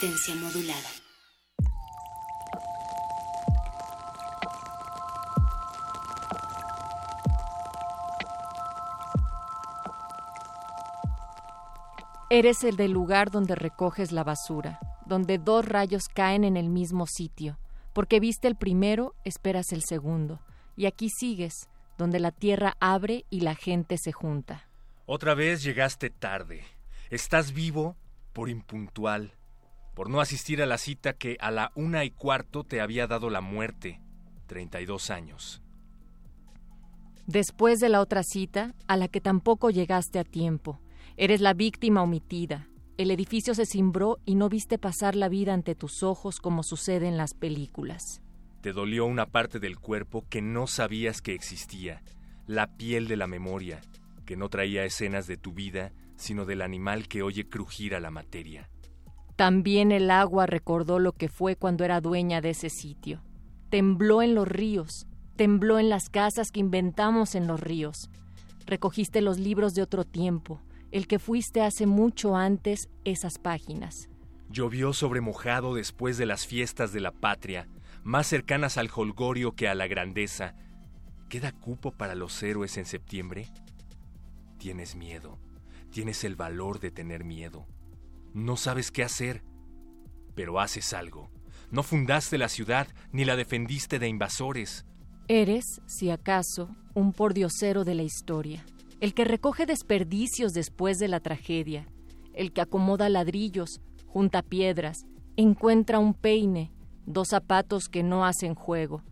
Resistencia modulada. Eres el del lugar donde recoges la basura, donde dos rayos caen en el mismo sitio, porque viste el primero, esperas el segundo, y aquí sigues, donde la tierra abre y la gente se junta. Otra vez llegaste tarde. Estás vivo por impuntual, por no asistir a la cita que a la una y cuarto te había dado la muerte. 32 años. Después de la otra cita, a la que tampoco llegaste a tiempo, eres la víctima omitida. El edificio se cimbró y no viste pasar la vida ante tus ojos como sucede en las películas. Te dolió una parte del cuerpo que no sabías que existía, la piel de la memoria, que no traía escenas de tu vida, sino del animal que oye crujir a la materia. También el agua recordó lo que fue cuando era dueña de ese sitio. Tembló en los ríos, tembló en las casas que inventamos en los ríos. Recogiste los libros de otro tiempo, el que fuiste hace mucho antes esas páginas. Llovió sobre mojado después de las fiestas de la patria, más cercanas al holgorio que a la grandeza. ¿Queda cupo para los héroes en septiembre? Tienes miedo, tienes el valor de tener miedo. No sabes qué hacer, pero haces algo. No fundaste la ciudad ni la defendiste de invasores. Eres, si acaso, un pordiosero de la historia, el que recoge desperdicios después de la tragedia, el que acomoda ladrillos, junta piedras, encuentra un peine, dos zapatos que no hacen juego,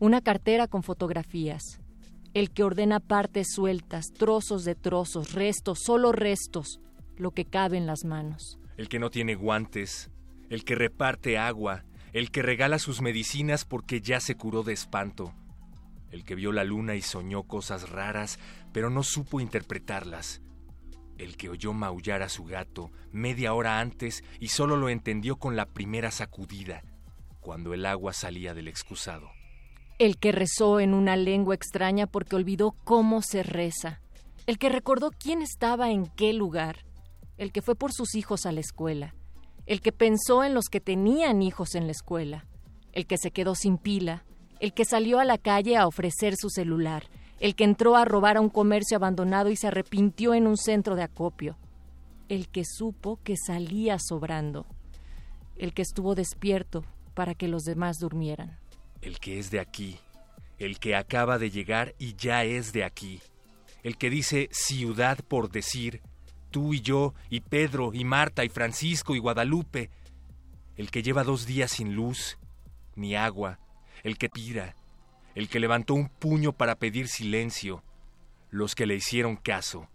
una cartera con fotografías, el que ordena partes sueltas, trozos de trozos, restos, solo restos, lo que cabe en las manos. El que no tiene guantes, el que reparte agua, el que regala sus medicinas porque ya se curó de espanto, el que vio la luna y soñó cosas raras, pero no supo interpretarlas, el que oyó maullar a su gato media hora antes y solo lo entendió con la primera sacudida, cuando el agua salía del excusado. El que rezó en una lengua extraña porque olvidó cómo se reza, el que recordó quién estaba en qué lugar, el que fue por sus hijos a la escuela, el que pensó en los que tenían hijos en la escuela, el que se quedó sin pila, el que salió a la calle a ofrecer su celular, el que entró a robar a un comercio abandonado y se arrepintió en un centro de acopio, el que supo que salía sobrando, el que estuvo despierto para que los demás durmieran. El que es de aquí, el que acaba de llegar y ya es de aquí, el que dice ciudad por decir, tú y yo, y Pedro, y Marta, y Francisco, y Guadalupe, el que lleva dos días sin luz, ni agua, el que tira, el que levantó un puño para pedir silencio, los que le hicieron caso,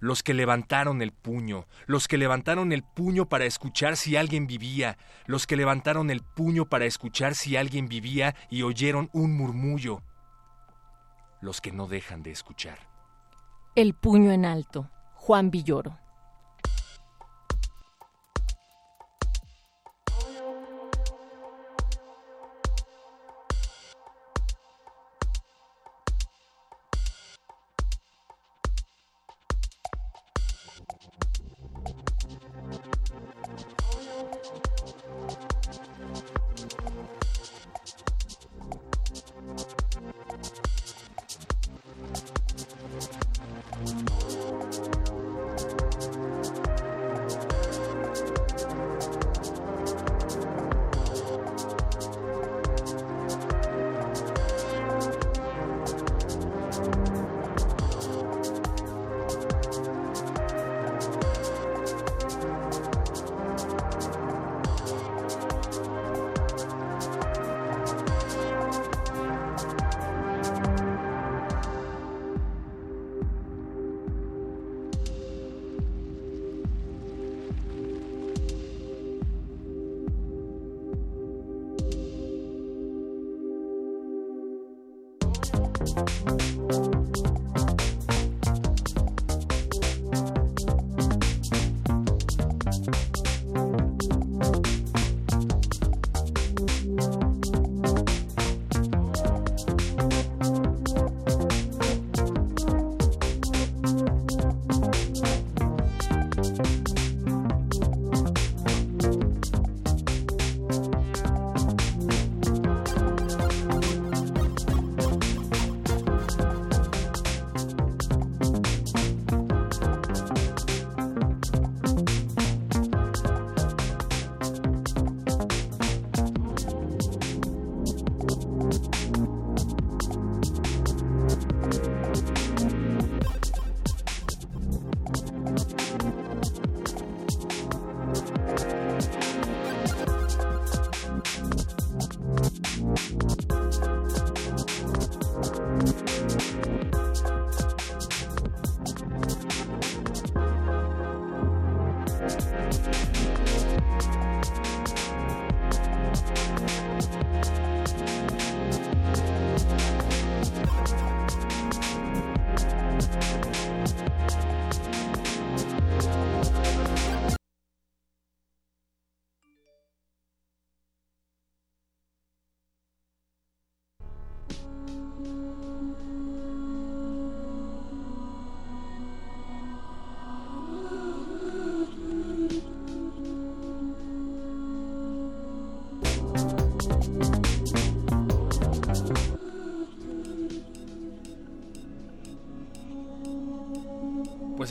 los que levantaron el puño, los que levantaron el puño para escuchar si alguien vivía, los que levantaron el puño para escuchar si alguien vivía y oyeron un murmullo, los que no dejan de escuchar. El puño en alto, Juan Villoro.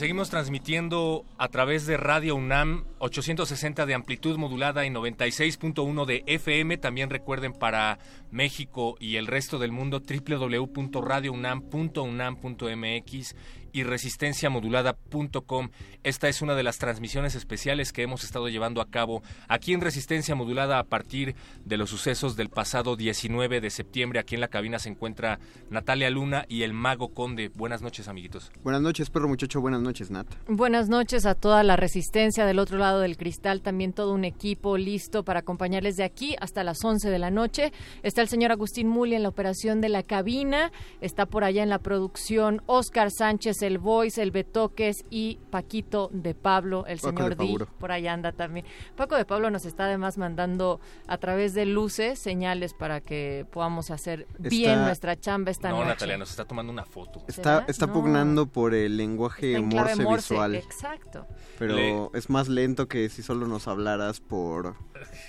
Seguimos transmitiendo a través de Radio UNAM 860 de amplitud modulada y 96.1 de FM. También recuerden para México y el resto del mundo www.radiounam.unam.mx y resistenciamodulada.com. Esta es una de las transmisiones especiales que hemos estado llevando a cabo aquí en Resistencia Modulada a partir de los sucesos del pasado 19 de septiembre. Aquí en la cabina se encuentra Natalia Luna y el Mago Conde. Buenas noches, amiguitos. Buenas noches, perro muchacho. Buenas noches, Nat. Buenas noches a toda la resistencia del otro lado del cristal. También todo un equipo listo para acompañarles de aquí hasta las 11 de la noche. Está el señor Agustín Muli en la operación de la cabina. Está por allá en la producción Oscar Sánchez el Voice, el Betoques y Paquito de Pablo, el Paco señor Di, por allá anda también. Paco de Pablo nos está además mandando a través de luces señales para que podamos hacer bien nuestra chamba esta no, noche. Natalia, nos está tomando una foto. Está, está No. pugnando por el lenguaje morse, Morse, visual, Exacto. pero Le- es más lento que si solo nos hablaras por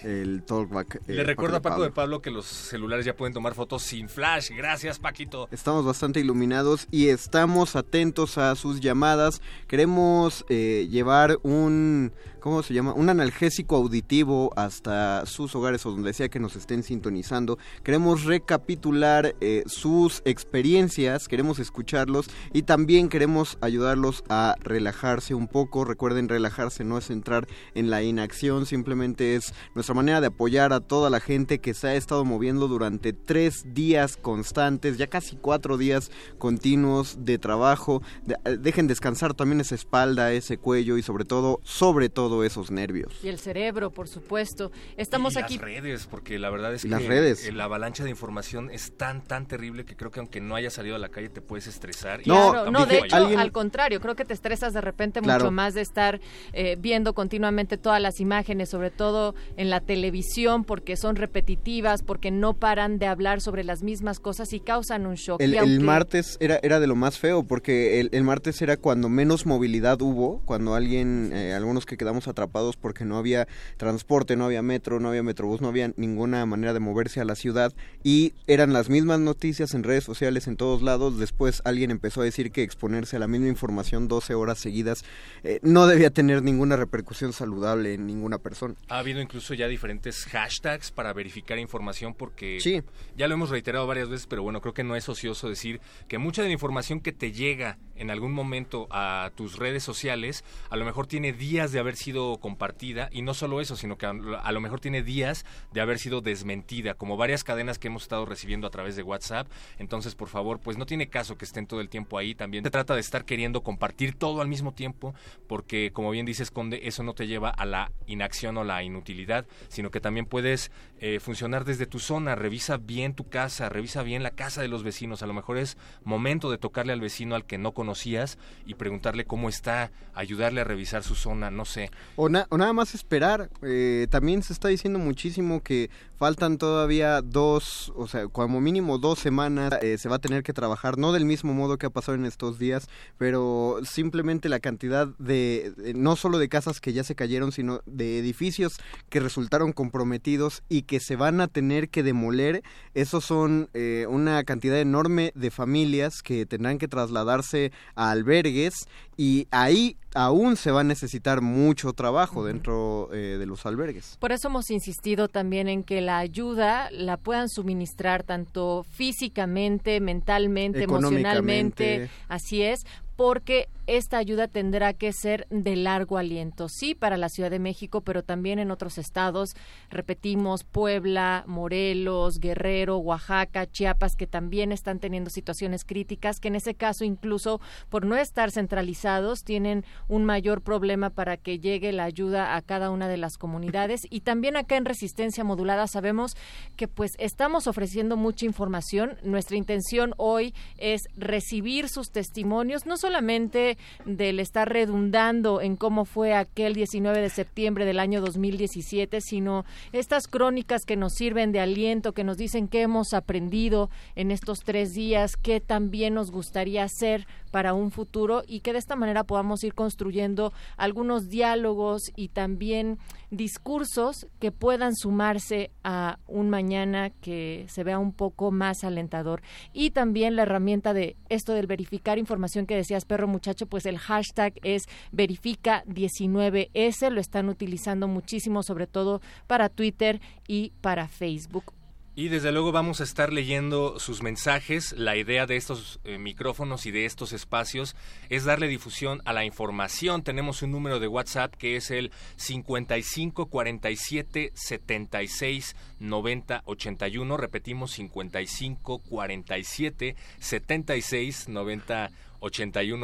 el talkback. eh, Le recuerdo a Paco de. Pablo que los celulares ya pueden tomar fotos sin flash. Gracias, Paquito. Estamos bastante iluminados y estamos atentos a sus llamadas. Queremos eh, llevar un, ¿cómo se llama? Un analgésico auditivo hasta sus hogares o donde sea que nos estén sintonizando. Queremos recapitular eh, sus experiencias, queremos escucharlos y también queremos ayudarlos a relajarse un poco. Recuerden, relajarse no es entrar en la inacción, simplemente es nuestra manera de apoyar a toda la gente que se ha estado moviendo durante tres días constantes, ya casi cuatro días continuos de trabajo. Eh, dejen descansar también esa espalda, ese cuello y sobre todo, sobre todo esos nervios. Y el cerebro, por supuesto. Estamos y aquí. las redes, porque la verdad es Y que las redes. la avalancha de información es tan, tan terrible que creo que aunque no hayas salido a la calle te puedes estresar. y No, Claro, no, de hecho, alguien- al contrario, creo que te estresas de repente Claro. mucho más de estar eh, viendo continuamente todas las imágenes, sobre todo en la televisión, porque son repetitivas, porque no paran de hablar sobre las mismas cosas y causan un shock. El, Y el aunque- martes era, era de lo más feo, porque el, el martes era cuando menos movilidad hubo, cuando alguien, eh, algunos que quedamos atrapados porque no había transporte, no había metro, no había metrobús, no había ninguna manera de moverse a la ciudad, y eran las mismas noticias en redes sociales, en todos lados. Después alguien empezó a decir que exponerse a la misma información 12 horas seguidas eh, no debía tener ninguna repercusión saludable en ninguna persona. Ha habido incluso ya diferentes hashtags para verificar información porque Sí. ya lo hemos reiterado varias veces, pero bueno, creo que no es ocioso decir que mucha de la información que te llega en algún momento a tus redes sociales, a lo mejor tiene días de haber sido compartida y no solo eso, sino que a, a lo mejor tiene días de haber sido desmentida, como varias cadenas que hemos estado recibiendo a través de WhatsApp. Entonces, por favor, pues no tiene caso que estén todo el tiempo ahí. También se trata de estar queriendo compartir todo al mismo tiempo, porque como bien dices, Conde, eso no te lleva a la inacción o la inutilidad, sino que también puedes eh, funcionar desde tu zona. Revisa bien tu casa, revisa bien la casa de los vecinos. A lo mejor es momento de tocarle al vecino al que no conocías y preguntarle cómo está, ayudarle a revisar su zona, no sé. O, na- o nada más esperar. Eh, también se está diciendo muchísimo que faltan todavía dos, o sea, como mínimo dos semanas. eh, se va a tener que trabajar, no del mismo modo que ha pasado en estos días, pero simplemente la cantidad de, no solo de casas que ya se cayeron, sino de edificios que resultaron comprometidos y que se van a tener que demoler. Esos son eh, una cantidad enorme de familias que tendrán que trasladarse a albergues y ahí aún se va a necesitar mucho trabajo dentro eh, de los albergues. Por eso hemos insistido también en que la ayuda la puedan suministrar tanto físicamente, mentalmente, emocionalmente, así es, porque esta ayuda tendrá que ser de largo aliento, sí, para la Ciudad de México, pero también en otros estados, repetimos, Puebla, Morelos, Guerrero, Oaxaca, Chiapas, que también están teniendo situaciones críticas, que en ese caso incluso por no estar centralizados tienen un mayor problema para que llegue la ayuda a cada una de las comunidades y también acá en Resistencia Modulada sabemos que pues estamos ofreciendo mucha información. Nuestra intención hoy es recibir sus testimonios, no solamente del estar redundando en cómo fue aquel 19 de septiembre del año 2017, sino estas crónicas que nos sirven de aliento, que nos dicen qué hemos aprendido en estos tres días, qué también nos gustaría hacer para un futuro y que de esta manera podamos ir construyendo algunos diálogos y también discursos que puedan sumarse a un mañana que se vea un poco más alentador. Y también la herramienta de esto del verificar información que decías, perro muchacho, pues el hashtag es verifica19S, lo están utilizando muchísimo, sobre todo para Twitter y para Facebook. Y desde luego vamos a estar leyendo sus mensajes. La idea de estos eh, micrófonos y de estos espacios es darle difusión a la información. Tenemos un número de WhatsApp que es el 55 47 76 90 81. Repetimos 55 47 76 90 81,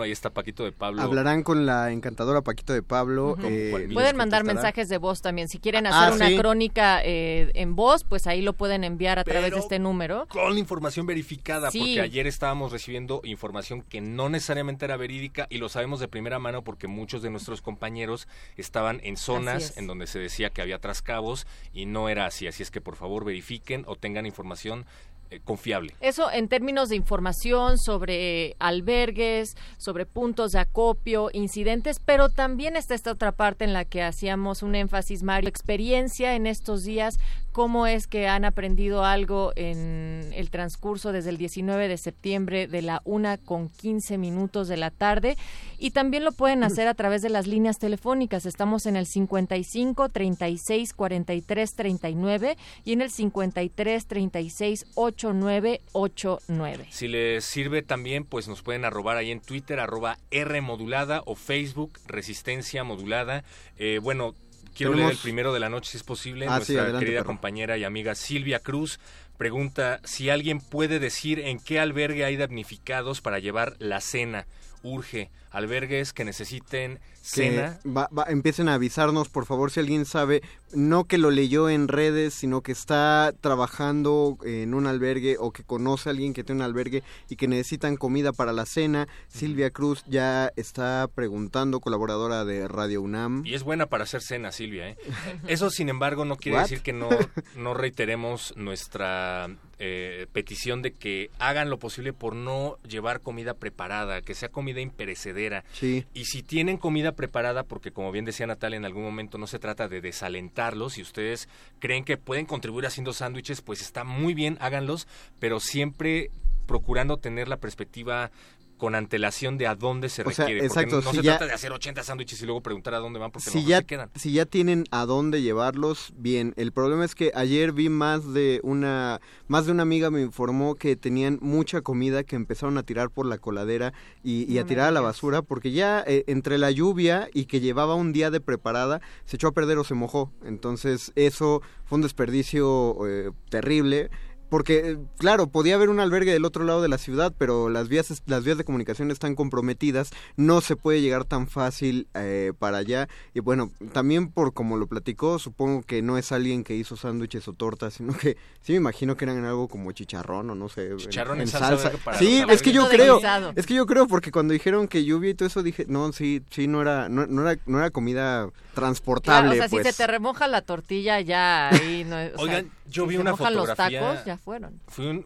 ahí está Paquito de Pablo. Hablarán con la encantadora Paquito de Pablo. eh, pueden mandar mensajes de voz también. Si quieren hacer ah, una crónica eh, en voz, pues ahí lo pueden enviar a través de este número. Con información verificada, porque ayer estábamos recibiendo información que no necesariamente era verídica y lo sabemos de primera mano porque muchos de nuestros compañeros estaban en zonas en donde se decía que había trascabos y no era así. Así es que por favor verifiquen o tengan información confiable. Eso en términos de información sobre albergues, sobre puntos de acopio, incidentes, pero también está esta otra parte en la que hacíamos un énfasis, Mario, experiencia en estos días, cómo es que han aprendido algo en el transcurso desde el 19 de septiembre de la una con 15 minutos de la tarde y también lo pueden hacer a través de las líneas telefónicas. Estamos en el 55 36 43 39 y en el 53 36 8989. Si les sirve también, pues nos pueden arrobar ahí en Twitter, arroba R modulada o Facebook Resistencia Modulada. Eh, bueno, quiero leer el primero de la noche si es posible. Ah, Nuestra querida compañera y amiga Silvia Cruz pregunta si alguien puede decir en qué albergue hay damnificados para llevar la cena. Urge albergues que necesiten cena. empiecen a avisarnos, por favor, si alguien sabe, no que lo leyó en redes, sino que está trabajando en un albergue o que conoce a alguien que tiene un albergue y que necesitan comida para la cena. Silvia Cruz ya está preguntando, colaboradora de Radio UNAM. Y es buena para hacer cena, Silvia. ¿eh? Eso, sin embargo, no quiere decir que no, no reiteremos nuestra eh, petición de que hagan lo posible por no llevar comida preparada, que sea comida imperecedera. Y si tienen comida preparada, porque como bien decía Natalia en algún momento, no se trata de desalentarlos, si ustedes creen que pueden contribuir haciendo sándwiches, pues está muy bien, háganlos, pero siempre procurando tener la perspectiva con antelación de a dónde se requiere. exacto, no, se trata de hacer 80 sándwiches y luego preguntar a dónde van porque si ya, se quedan. Si ya tienen a dónde llevarlos, bien. El problema es que ayer vi más de una más de una amiga me informó que tenían mucha comida que empezaron a tirar por la coladera y, a tirar a la basura porque ya eh, entre la lluvia y que llevaba un día de preparada se echó a perder o se mojó. Entonces eso fue un desperdicio eh, terrible porque claro, podía haber un albergue del otro lado de la ciudad, pero las vías las vías de comunicación están comprometidas, no se puede llegar tan fácil eh, para allá y bueno, también por como lo platicó, supongo que no es alguien que hizo sándwiches o tortas, sino que sí me imagino que eran algo como chicharrón o no sé, chicharrón en, salsa. sí, es que yo creo, es que yo creo porque cuando dijeron que lluvia y todo eso dije, no, sí, sí no era no, era no era comida transportable, o sea, si se pues. te remoja la tortilla ya ahí no, Oigan, yo vi una fotografía. Los tacos, ya fueron.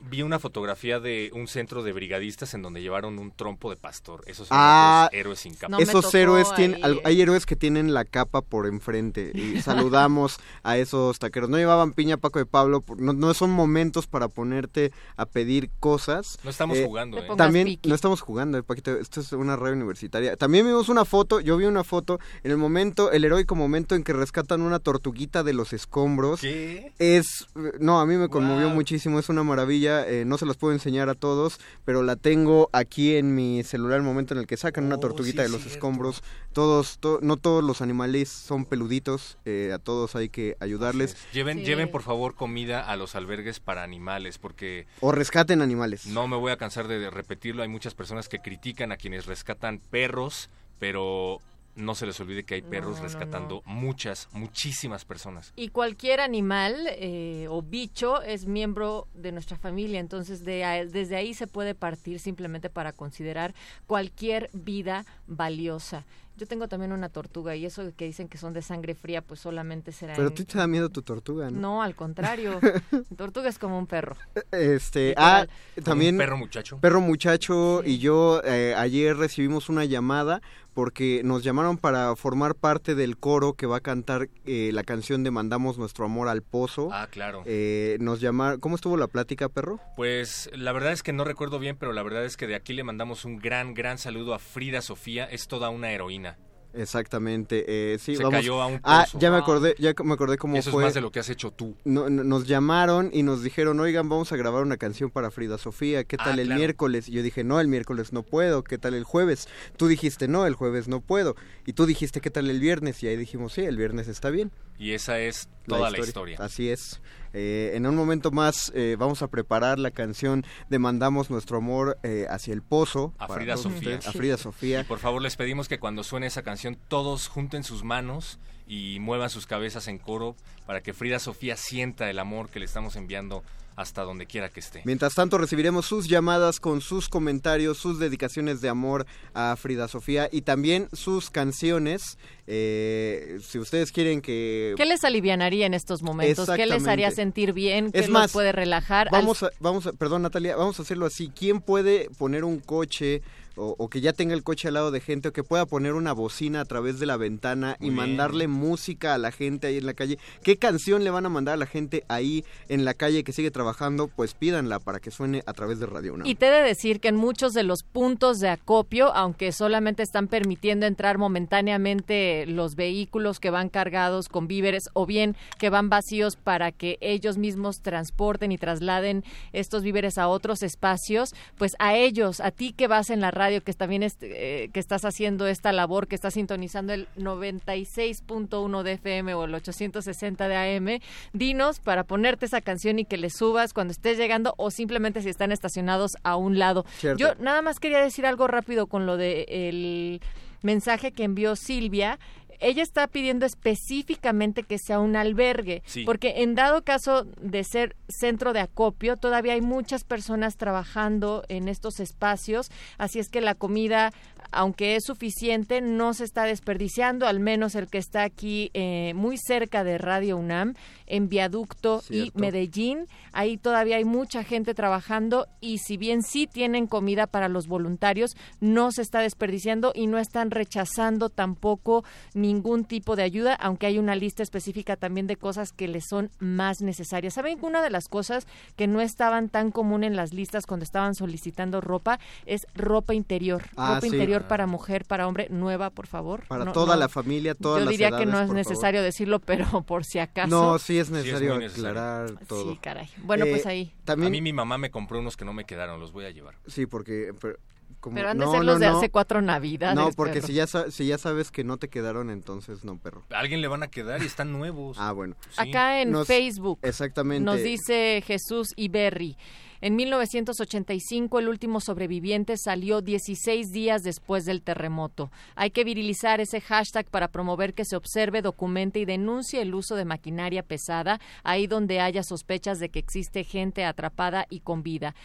vi una fotografía de un centro de brigadistas en donde llevaron un trompo de pastor. Esos son ah, héroes sin capa. esos héroes tienen, hay héroes que tienen la capa por enfrente y saludamos a esos taqueros. No llevaban piña Paco de Pablo, no, son momentos para ponerte a pedir cosas. No estamos eh, jugando. Eh. También no estamos jugando, Paquito. Esto es una radio universitaria. También vimos una foto. Yo vi una foto en el momento, el heroico momento en que rescatan una tortuguita de los escombros. ¿Qué? Es no, a mí me conmovió muchísimo es una maravilla. eh, no se los puedo enseñar a todos, pero la tengo aquí en mi celular el momento en el que sacan una Oh, tortuguita sí, de los cierto. escombros. Todos, to- no todos los animales son peluditos, eh, a todos hay que ayudarles. Lleven, Sí. lleven por favor comida a los albergues para animales, porque O rescaten animales. no me voy a cansar de repetirlo. Hay muchas personas que critican a quienes rescatan perros, pero no se les olvide que hay perros No, no, rescatando muchas, muchísimas personas. Y cualquier animal eh, o bicho es miembro de nuestra familia, entonces de, a- desde ahí se puede partir simplemente para considerar cualquier vida valiosa. Yo tengo también una tortuga y eso de que dicen que son de sangre fría, pues solamente será... Pero a ti te da miedo tu tortuga, ¿no? No, al contrario. Tortuga es como un perro. Este, Literal. ah, también Un perro muchacho. Perro Muchacho y yo eh, ayer recibimos una llamada porque nos llamaron para formar parte del coro que va a cantar eh, la canción de Mandamos nuestro amor al pozo. Ah, claro. Eh, nos llamaron, ¿cómo estuvo la plática, perro? Pues la verdad es que no recuerdo bien, pero la verdad es que de aquí le mandamos un gran, gran saludo a Frida Sofía. Es toda una heroína. Exactamente, eh, sí, Se vamos. cayó a un ah, pozo. ya me Ah. acordé, ya me acordé cómo Eso fue. es más de lo que has hecho tú. No- no- nos llamaron y nos dijeron, oigan, vamos a grabar una canción para Frida Sofía, ¿qué Ah, tal el claro. miércoles? Y yo dije, no, el miércoles no puedo, ¿qué tal el jueves? Tú dijiste, no, el jueves no puedo. Y tú dijiste, ¿qué tal el viernes? Y ahí dijimos, sí, el viernes está bien. Y esa es toda la historia. Así es. Eh, en un momento más eh, vamos a preparar la canción de Mandamos nuestro amor eh, hacia el pozo. A Frida Sofía. A Frida Y Sofía. por favor les pedimos que cuando suene esa canción todos junten sus manos y muevan sus cabezas en coro para que Frida Sofía sienta el amor que le estamos enviando hasta donde quiera que esté. Mientras tanto recibiremos sus llamadas con sus comentarios, sus dedicaciones de amor a Frida Sofía y también sus canciones. Eh, si ustedes quieren que... ¿Qué les alivianaría en estos momentos? ¿Qué les haría sentir bien? ¿Qué Es los más, puede relajar? Al- Vamos a, vamos a, perdón Natalia, vamos a hacerlo así. ¿Quién puede poner un coche o, o que ya tenga el coche al lado de gente o que pueda poner una bocina a través de la ventana y bien. mandarle música a la gente ahí en la calle? ¿Qué canción le van a mandar a la gente ahí en la calle que sigue trabajando? Pues pídanla para que suene a través de Radio UNAM. Y te he de decir que en muchos de los puntos de acopio, aunque solamente están permitiendo entrar momentáneamente los vehículos que van cargados con víveres o bien que van vacíos para que ellos mismos transporten y trasladen estos víveres a otros espacios, pues a ellos, a ti que vas en la radio, que también est- eh, que estás haciendo esta labor, que estás sintonizando el 96.1 de FM o el 860 de AM, dinos para ponerte esa canción y que le subas cuando estés llegando o simplemente si están estacionados a un lado. Cierto. Yo nada más quería decir algo rápido con lo de el mensaje que envió Silvia. Ella está pidiendo específicamente que sea un albergue, Sí. porque en dado caso de ser centro de acopio, todavía hay muchas personas trabajando en estos espacios, así es que la comida, aunque es suficiente, no se está desperdiciando, al menos el que está aquí eh, muy cerca de Radio UNAM, en Viaducto y. Medellín, ahí todavía hay mucha gente trabajando y si bien sí tienen comida para los voluntarios, no se está desperdiciando y no están rechazando tampoco ningún tipo de ayuda, aunque hay una lista específica también de cosas que les son más necesarias. ¿Saben que una de las cosas que no estaban tan común en las listas cuando estaban solicitando ropa es ropa interior? Ah, ropa sí. interior para mujer, para hombre, nueva, por favor. Para No- toda no- la familia, todas Yo las diría que no es favor. necesario decirlo, pero por si acaso. No, sí es necesario aclarar todo. Sí, caray. Bueno, Eh, pues ahí. También, A mí mi mamá me compró unos que no me quedaron, los voy a llevar. sí, porque... Pero, como- Pero han de no, ser los no, de no. hace cuatro navidades. No, porque perro. si ya, si ya sabes que no te quedaron, entonces no, perro. A alguien le van a quedar y están nuevos. Ah, bueno. Sí. Acá en Nos- Facebook Exactamente. nos dice Jesús Iberri. En 1985 el último sobreviviente salió 16 días después del terremoto. Hay que virilizar ese hashtag para promover que se observe, documente y denuncie el uso de maquinaria pesada ahí donde haya sospechas de que existe gente atrapada y con vida.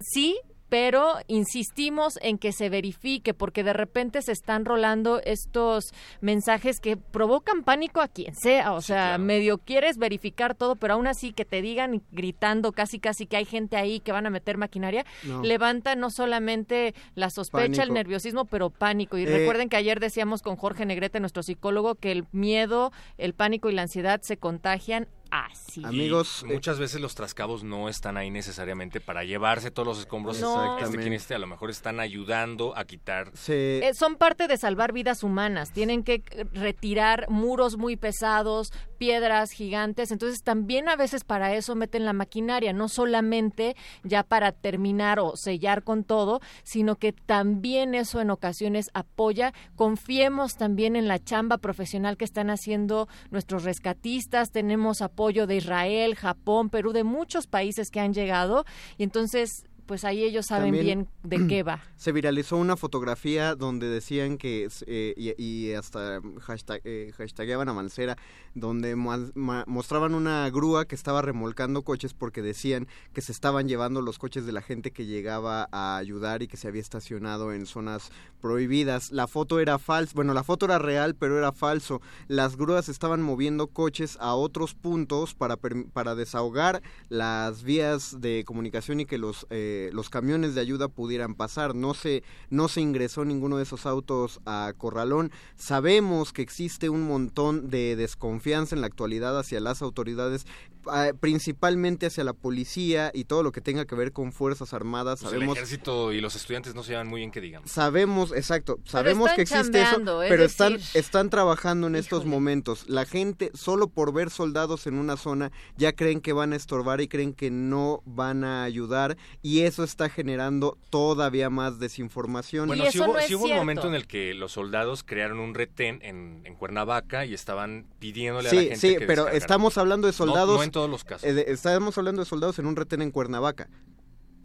Sí, pero insistimos en que se verifique porque de repente se están rolando estos mensajes que provocan pánico a quien sea, o sea, claro. medio quieres verificar todo, pero aún así que te digan gritando casi casi que hay gente ahí que van a meter maquinaria, No. levanta no solamente la sospecha, el nerviosismo, pero pánico. Y Eh, recuerden que ayer decíamos con Jorge Negrete, nuestro psicólogo, que el miedo, el pánico y la ansiedad se contagian Así. Amigos, Y muchas veces los trascabos no están ahí necesariamente para llevarse todos los escombros. No. Este quien esté, a lo mejor están ayudando a quitar. se, Eh, son parte de salvar vidas humanas. Tienen que eh, retirar muros muy pesados, piedras gigantes. Entonces también a veces para eso meten la maquinaria, no solamente ya para terminar o sellar con todo, sino que también eso en ocasiones apoya. Confiemos también en la chamba profesional que están haciendo nuestros rescatistas. Tenemos apoyo de Israel, Japón, Perú, de muchos países que han llegado. Y entonces, pues ahí ellos saben También- bien de qué va. se viralizó una fotografía donde decían que, eh, y, y hasta hashtag, eh, hashtagueaban a Mancera, donde mo- ma- mostraban una grúa que estaba remolcando coches porque decían que se estaban llevando los coches de la gente que llegaba a ayudar y que se había estacionado en zonas prohibidas. La foto era falsa, bueno, la foto era real, pero era falso. Las grúas estaban moviendo coches a otros puntos para, para desahogar las vías de comunicación y que los, eh, los camiones de ayuda pudieran pasar. No se, no se ingresó ninguno de esos autos a Corralón. Sabemos que existe un montón de desconfianza en la actualidad hacia las autoridades, ah, principalmente hacia la policía y todo lo que tenga que ver con Fuerzas Armadas. Pues el Sabemos ejército y los estudiantes no se llevan muy bien, que digamos. Sabemos, exacto, sabemos que existe eso, es pero están, decir, están trabajando en estos momentos. La gente, solo por ver soldados en una zona, ya creen que van a estorbar y creen que no van a ayudar, y eso está generando todavía más desinformación. Bueno, Y sí hubo, no es sí hubo un momento en el que los soldados crearon un retén en, en Cuernavaca y estaban pidiéndole a la sí, gente sí, que pero descargara. estamos hablando de No- soldados. No, en todos los casos. eh, de- estamos hablando de soldados en un retén en Cuernavaca.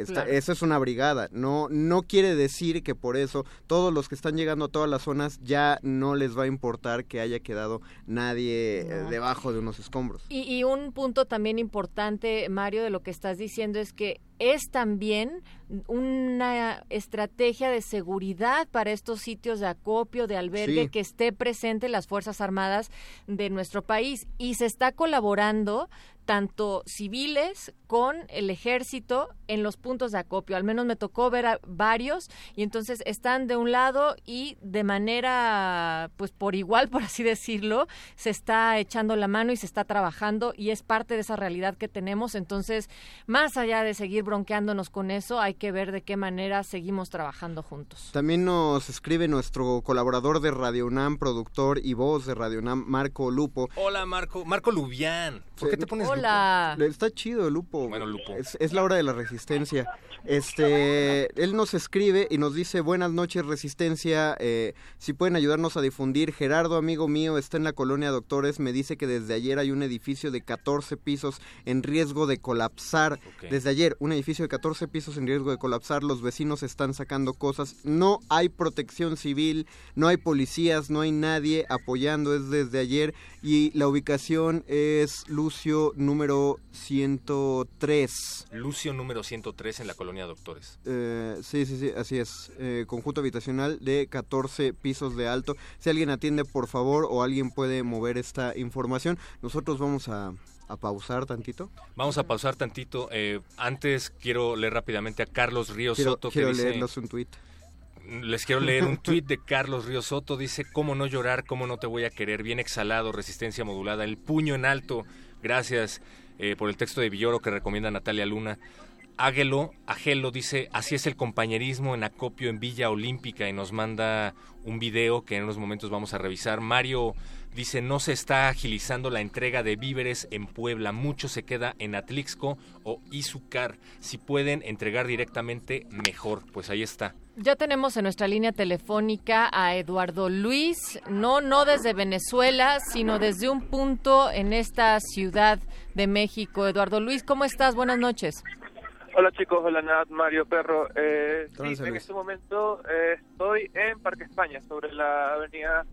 Está- Claro. Eso es una brigada. No, no quiere decir que por eso todos los que están llegando a todas las zonas ya no les va a importar que haya quedado nadie eh, debajo de unos escombros. Y, y un punto también importante, Mario, de lo que estás diciendo es que es también una estrategia de seguridad para estos sitios de acopio, de albergue, Sí. que esté presente las Fuerzas Armadas de nuestro país. Y se está colaborando tanto civiles con el ejército en los puntos de acopio. Al menos me tocó ver a varios y entonces están de un lado y de manera, pues por igual, por así decirlo, se está echando la mano y se está trabajando y es parte de esa realidad que tenemos. Entonces, más allá de seguir bronqueándonos con eso, hay que ver de qué manera seguimos trabajando juntos. También nos escribe nuestro colaborador de Radio UNAM, productor y voz de Radio UNAM, Marco Lupo. Hola, Marco. Marco Lubián. ¿Por Sí, qué te pones Hola. Está chido, Lupo. Bueno, Lupo. Es, es la hora de la resistencia. Este, él nos escribe y nos dice buenas noches resistencia. eh, si pueden ayudarnos a difundir. Gerardo, amigo mío, está en la colonia Doctores. Me dice que desde ayer hay un edificio de 14 pisos en riesgo de colapsar. Desde ayer, un edificio de 14 pisos en riesgo de colapsar. Los vecinos están sacando cosas. No hay protección civil, no hay policías, no hay nadie apoyando. Es desde ayer. Y la ubicación es Lucio número 103. Lucio número 103 en la colonia Doctores. Eh, sí, sí, sí, así es. Eh, conjunto habitacional de 14 pisos de alto. Si alguien atiende, por favor, o alguien puede mover esta información, nosotros vamos a, a pausar tantito. Vamos a pausar tantito. Eh, antes quiero leer rápidamente a Carlos Ríos Quiero, Soto que quiero dice... un tuit. Les quiero leer un tuit de Carlos Ríos Soto. Dice, ¿cómo no llorar? ¿Cómo no te voy a querer? Bien exhalado, resistencia modulada, el puño en alto. Gracias eh, por el texto de Villoro que recomienda Natalia Luna. Águelo, Agelo dice, así es el compañerismo en acopio en Villa Olímpica y nos manda un video que en unos momentos vamos a revisar. Mario dice, no se está agilizando la entrega de víveres en Puebla, mucho se queda en Atlixco o Izucar. Si pueden entregar directamente, mejor. Pues ahí está. Ya tenemos en nuestra línea telefónica a Eduardo Luis, no no desde Venezuela, sino desde un punto en esta ciudad de México. Eduardo Luis, ¿cómo estás? Buenas noches. Hola chicos, hola Nat, Mario, Perro. Eh, sí, en este momento eh, estoy en Parque España, sobre la avenida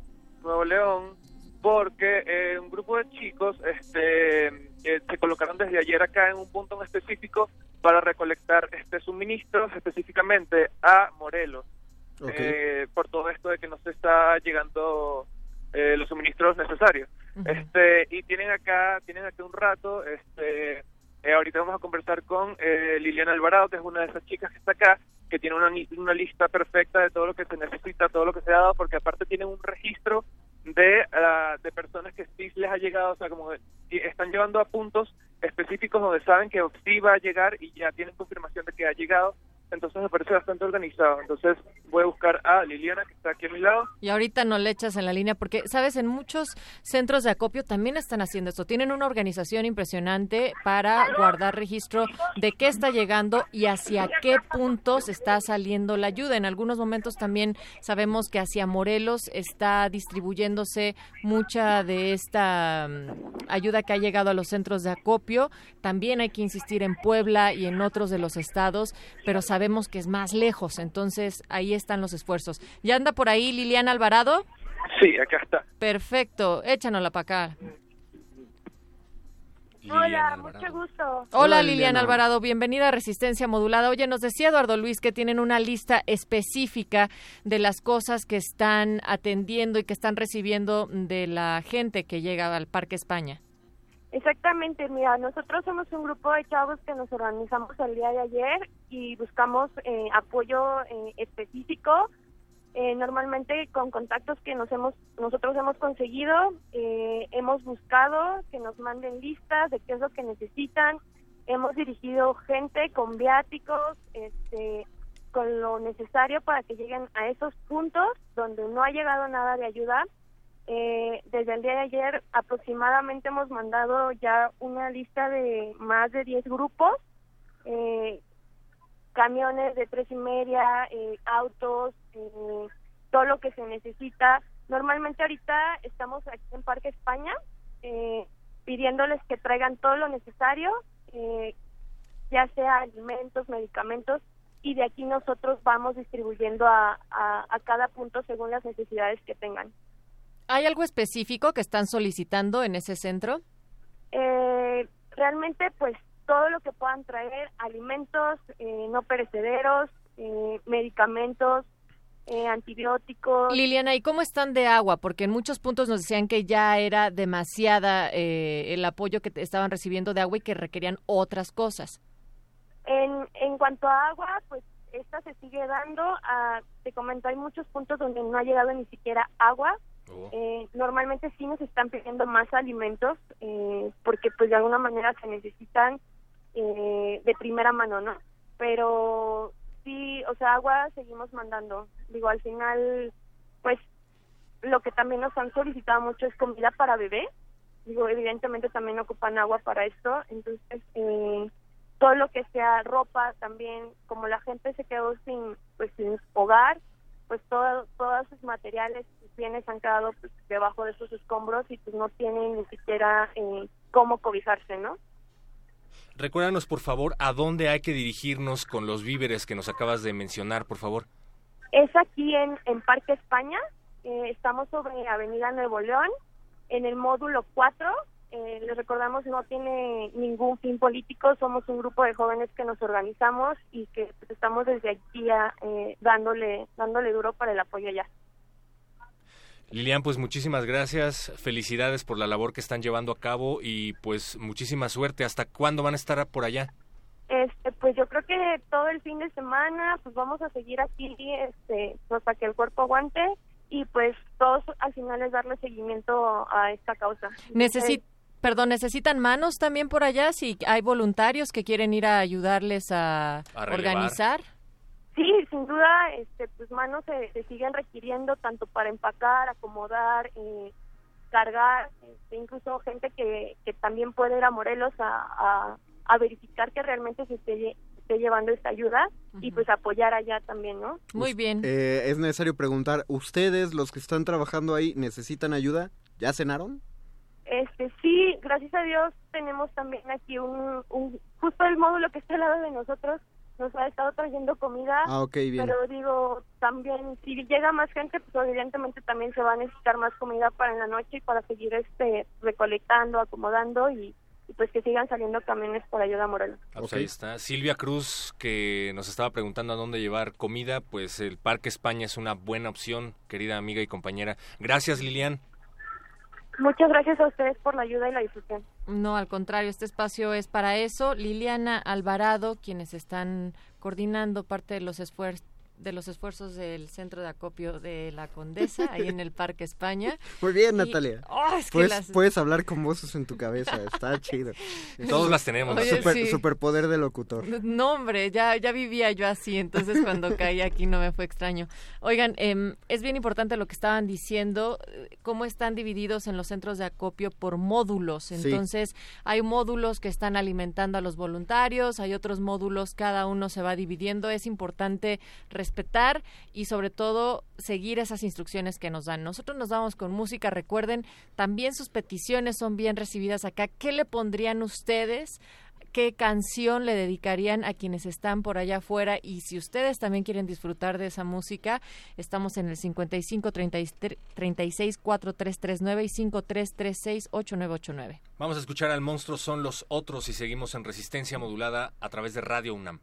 Nuevo León, porque eh, un grupo de chicos este, eh, se colocaron desde ayer acá en un punto en específico para recolectar este suministros específicamente a Morelos, eh, por todo esto de que no se está llegando eh, los suministros necesarios. Este, y tienen acá, tienen acá un rato, este, eh, ahorita vamos a conversar con eh, Liliana Alvarado, que es una de esas chicas que está acá, que tiene una, una lista perfecta de todo lo que se necesita, todo lo que se ha dado, porque aparte tienen un registro de, ah, de personas que sí les ha llegado, o sea, como están llevando a puntos específicos donde saben que sí va a llegar y ya tienen confirmación de que ha llegado. Entonces me parece bastante organizado. Entonces voy a buscar a Liliana, que está aquí a mi lado. Y ahorita no le echas en la línea porque, sabes, en muchos centros de acopio también están haciendo esto. Tienen una organización impresionante para guardar registro de qué está llegando y hacia qué puntos está saliendo la ayuda. En algunos momentos también sabemos que hacia Morelos está distribuyéndose mucha de esta mm, ayuda que ha llegado a los centros de acopio. También hay que insistir en Puebla y en otros de los estados, pero sabemos que es más lejos. Entonces ahí están los esfuerzos. ¿Ya anda por ahí Liliana Alvarado? Sí, acá está. Perfecto, échanosla para acá. Hola, mucho gusto. Hola, Hola, Liliana Liliana. Alvarado, bienvenida a Resistencia Modulada. Oye, nos decía Eduardo Luis que tienen una lista específica de las cosas que están atendiendo y que están recibiendo de la gente que llega al Parque España. Exactamente, mira, nosotros somos un grupo de chavos que nos organizamos el día de ayer y buscamos eh, apoyo eh, específico, eh, normalmente con contactos que nos hemos, nosotros hemos conseguido, eh, hemos buscado que nos manden listas de qué es lo que necesitan, hemos dirigido gente con viáticos, este, con lo necesario para que lleguen a esos puntos donde no ha llegado nada de ayuda eh, desde el día de ayer aproximadamente hemos mandado ya una lista de más de 10 grupos, eh, camiones de tres y media, eh, autos, eh, todo lo que se necesita. Normalmente ahorita estamos aquí en Parque España eh, pidiéndoles que traigan todo lo necesario, eh, ya sea alimentos, medicamentos, y de aquí nosotros vamos distribuyendo a, a, a cada punto según las necesidades que tengan. ¿Hay algo específico que están solicitando en ese centro? Eh, realmente, pues todo lo que puedan traer, alimentos eh, no perecederos, eh, medicamentos, eh, antibióticos. Liliana, ¿y cómo están de agua? Porque en muchos puntos nos decían que ya era demasiada eh, el apoyo que estaban recibiendo de agua y que requerían otras cosas. En, en cuanto a agua, pues esta se sigue dando. A, te comento, hay muchos puntos donde no ha llegado ni siquiera agua. Eh, normalmente sí nos están pidiendo más alimentos eh, porque pues de alguna manera se necesitan eh, de primera mano, ¿no? Pero sí, o sea, agua seguimos mandando. Digo, al final, pues lo que también nos han solicitado mucho es comida para bebé. Digo, evidentemente también ocupan agua para esto. Entonces, eh, todo lo que sea ropa también, como la gente se quedó sin, pues, sin hogar, pues todo, todos sus materiales, sus bienes han quedado pues, debajo de esos escombros y pues no tienen ni siquiera eh, cómo cobijarse, ¿no? Recuérdanos, por favor, a dónde hay que dirigirnos con los víveres que nos acabas de mencionar, por favor. Es aquí en, en Parque España, eh, estamos sobre Avenida Nuevo León, en el módulo 4. Eh, les recordamos, no tiene ningún fin político, somos un grupo de jóvenes que nos organizamos y que pues, estamos desde aquí ya, eh, dándole, dándole duro para el apoyo allá. Lilian, pues muchísimas gracias, felicidades por la labor que están llevando a cabo y pues muchísima suerte. ¿Hasta cuándo van a estar por allá? Este, pues yo creo que todo el fin de semana, pues vamos a seguir aquí, este, pues para que el cuerpo aguante y pues todos al final es darle seguimiento a esta causa. Necesi- Perdón, ¿necesitan manos también por allá? Si hay voluntarios que quieren ir a ayudarles a, organizar. Sí, sin duda, este, pues manos se, se siguen requiriendo tanto para empacar, acomodar, eh, cargar, este, incluso gente que, que también puede ir a Morelos a, a, a verificar que realmente se esté llevando esta ayuda y pues apoyar allá también, ¿no? Muy bien. Eh, es necesario preguntar, ¿ustedes, los que están trabajando ahí, necesitan ayuda? ¿Ya cenaron? Este, sí, gracias a Dios tenemos también aquí un, un justo el módulo que está al lado de nosotros nos ha estado trayendo comida. Ah, ok, bien. Pero digo, también si llega más gente, pues evidentemente también se va a necesitar más comida para en la noche y para seguir este recolectando, acomodando y, y pues que sigan saliendo camiones para ayuda a Morelos. Ah, pues ahí está. Silvia Cruz, que nos estaba preguntando a dónde llevar comida, pues el Parque España es una buena opción, querida amiga y compañera. Gracias, Lilian. Muchas gracias a ustedes por la ayuda y la difusión. No, al contrario, este espacio es para eso. Liliana Alvarado, quienes están coordinando parte de los esfuer- de los esfuerzos del centro de acopio de la Condesa, ahí en el Parque España. Muy bien, Y- Natalia. Oh, es que puedes, las- puedes hablar con voces en tu cabeza, está chido. Todos las tenemos. Oye, Super- sí. Superpoder de locutor. No, hombre, ya, ya vivía yo así, entonces cuando caí aquí no me fue extraño. Oigan, em, es bien importante lo que estaban diciendo, eh, cómo están divididos en los centros de acopio por módulos. Entonces, hay módulos que están alimentando a los voluntarios, hay otros módulos, cada uno se va dividiendo. Es importante respetar y sobre todo seguir esas instrucciones que nos dan. Nosotros nos vamos con música, recuerden, también sus peticiones son bien recibidas acá. ¿Qué le pondrían ustedes? qué canción le dedicarían a quienes están por allá afuera y si ustedes también quieren disfrutar de esa música, estamos en el 55 33 36 4339 y 5336 8989. Vamos a escuchar al monstruo Son los Otros y seguimos en resistencia modulada a través de Radio UNAM.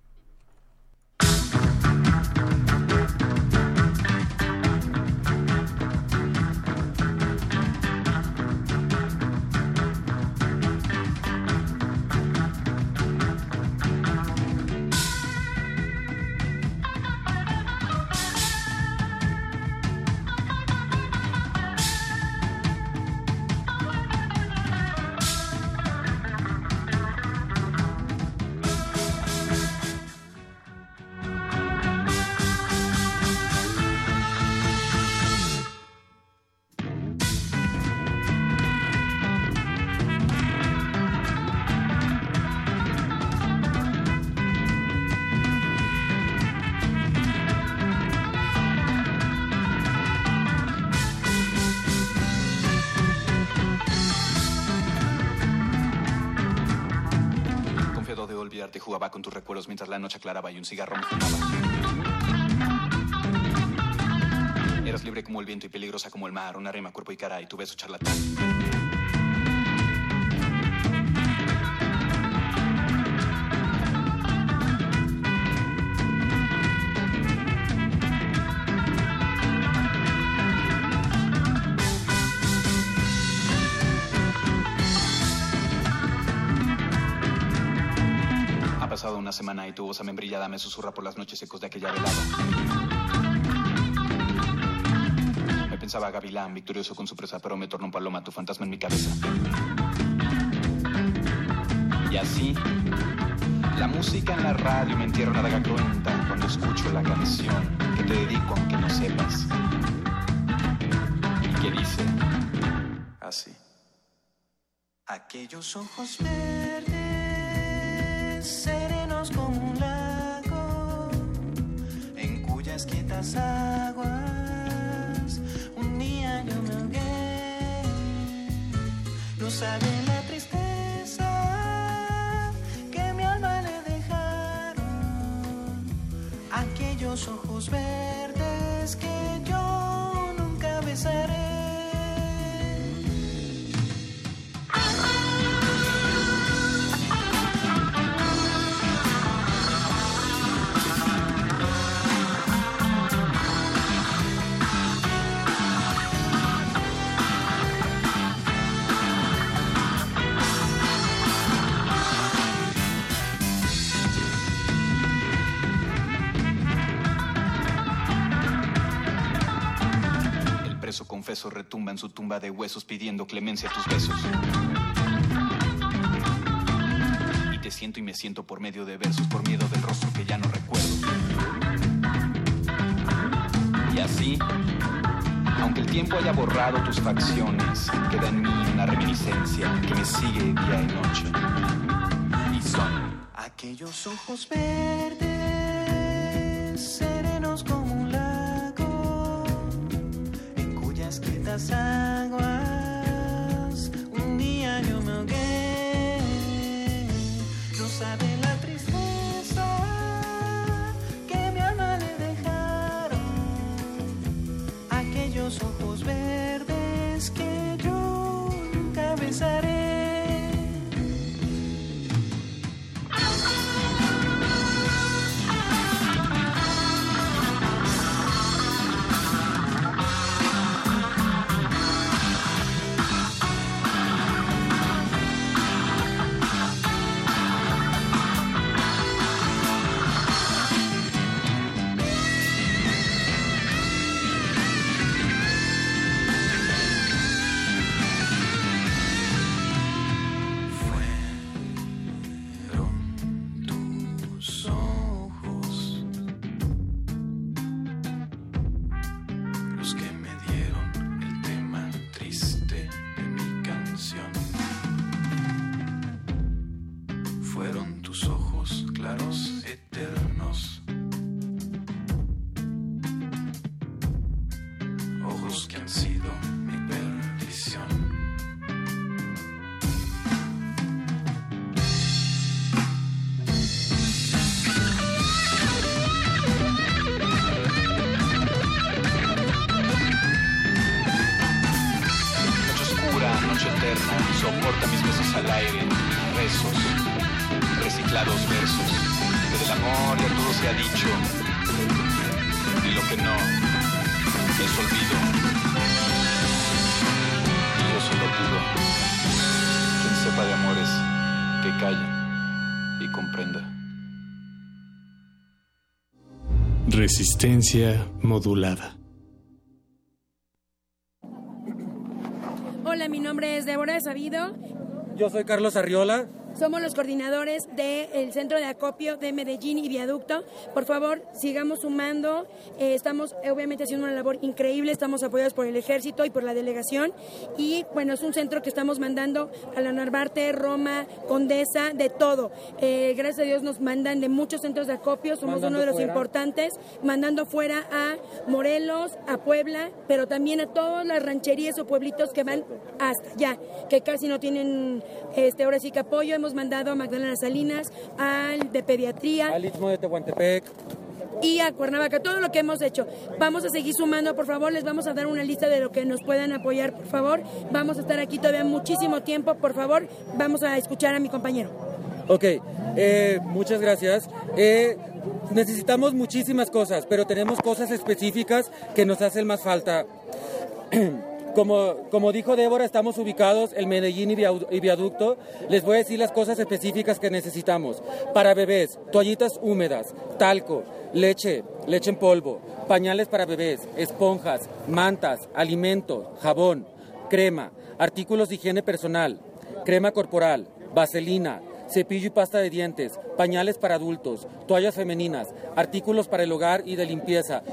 La noche aclaraba y un cigarro me fumaba. Eras libre como el viento y peligrosa como el mar, una rima, cuerpo y cara y tu beso charlatán. Semana y tu voz amembrillada me susurra por las noches ecos de aquella velada. Me pensaba gavilán, victorioso con su presa, pero me tornó un paloma tu fantasma en mi cabeza. Y así, la música en la radio me entierra una daga cruenta cuando escucho la canción que te dedico aunque no sepas. Y que dice así. Aquellos ojos verdes, serenos aguas un día yo me ahogué. No sabe la tristeza que mi alma le dejaron. Aquellos ojos verdes que confeso retumba en su tumba de huesos pidiendo clemencia a tus besos. Y te siento y me siento por medio de versos, por miedo del rostro que ya no recuerdo. Y así, aunque el tiempo haya borrado tus facciones, queda en mí una reminiscencia que me sigue día y noche. Y son Aquellos ojos verdes, las. Resistencia modulada. Hola, mi nombre es Débora Sabido. Yo soy Carlos Arriola. Somos los coordinadores del Centro de Acopio de Medellín y Viaducto. Por favor, sigamos sumando. Eh, estamos obviamente haciendo una labor increíble. Estamos apoyados por el Ejército y por la delegación. Y bueno, es un centro que estamos mandando a la Narvarte, Roma, Condesa, de todo. Eh, gracias a Dios nos mandan de muchos centros de acopio. Somos Mandando uno de los fuera. importantes, mandando fuera a Morelos, a Puebla, pero también a todas las rancherías o pueblitos que van hasta allá, que casi no tienen este ahora sí que apoyo. Hemos mandado a Magdalena Salinas, al de pediatría Al Istmo de Tehuantepec. y a Cuernavaca, todo lo que hemos hecho. Vamos a seguir sumando, por favor, les vamos a dar una lista de lo que nos puedan apoyar, por favor. Vamos a estar aquí todavía muchísimo tiempo, por favor. Vamos a escuchar a mi compañero. Ok, eh, muchas gracias. Eh, necesitamos muchísimas cosas, pero tenemos cosas específicas que nos hacen más falta. Como, como dijo Débora, estamos ubicados en Medellín y Viaducto. Les voy a decir las cosas específicas que necesitamos. Para bebés, toallitas húmedas, talco, leche, leche en polvo, pañales para bebés, esponjas, mantas, alimento, jabón, crema, artículos de higiene personal, crema corporal, vaselina, cepillo y pasta de dientes, pañales para adultos, toallas femeninas, artículos para el hogar y de limpieza.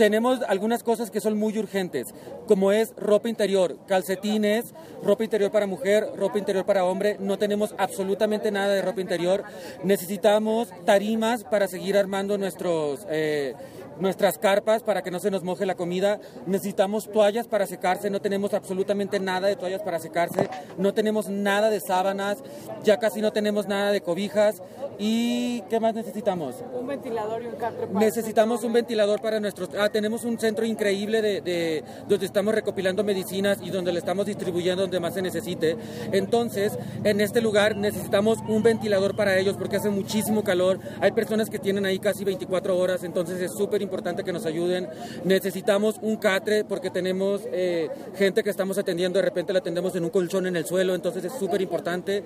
Tenemos algunas cosas que son muy urgentes, como es ropa interior, calcetines, ropa interior para mujer, ropa interior para hombre. No tenemos absolutamente nada de ropa interior. Necesitamos tarimas para seguir armando nuestros... eh, nuestras carpas para que no se nos moje la comida. Necesitamos toallas para secarse, no tenemos absolutamente nada de toallas para secarse, no tenemos nada de sábanas, ya casi no tenemos nada de cobijas. ¿Y qué más necesitamos? Un ventilador y un catre para Necesitamos un ventilador para nuestros... Ah, tenemos un centro increíble de, de- donde estamos recopilando medicinas y donde le estamos distribuyendo donde más se necesite. Entonces, en este lugar necesitamos un ventilador para ellos porque hace muchísimo calor. Hay personas que tienen ahí casi 24 horas, entonces es súper importante que nos ayuden. Necesitamos un catre porque tenemos eh, gente que estamos atendiendo, de repente la atendemos en un colchón en el suelo, entonces es súper importante.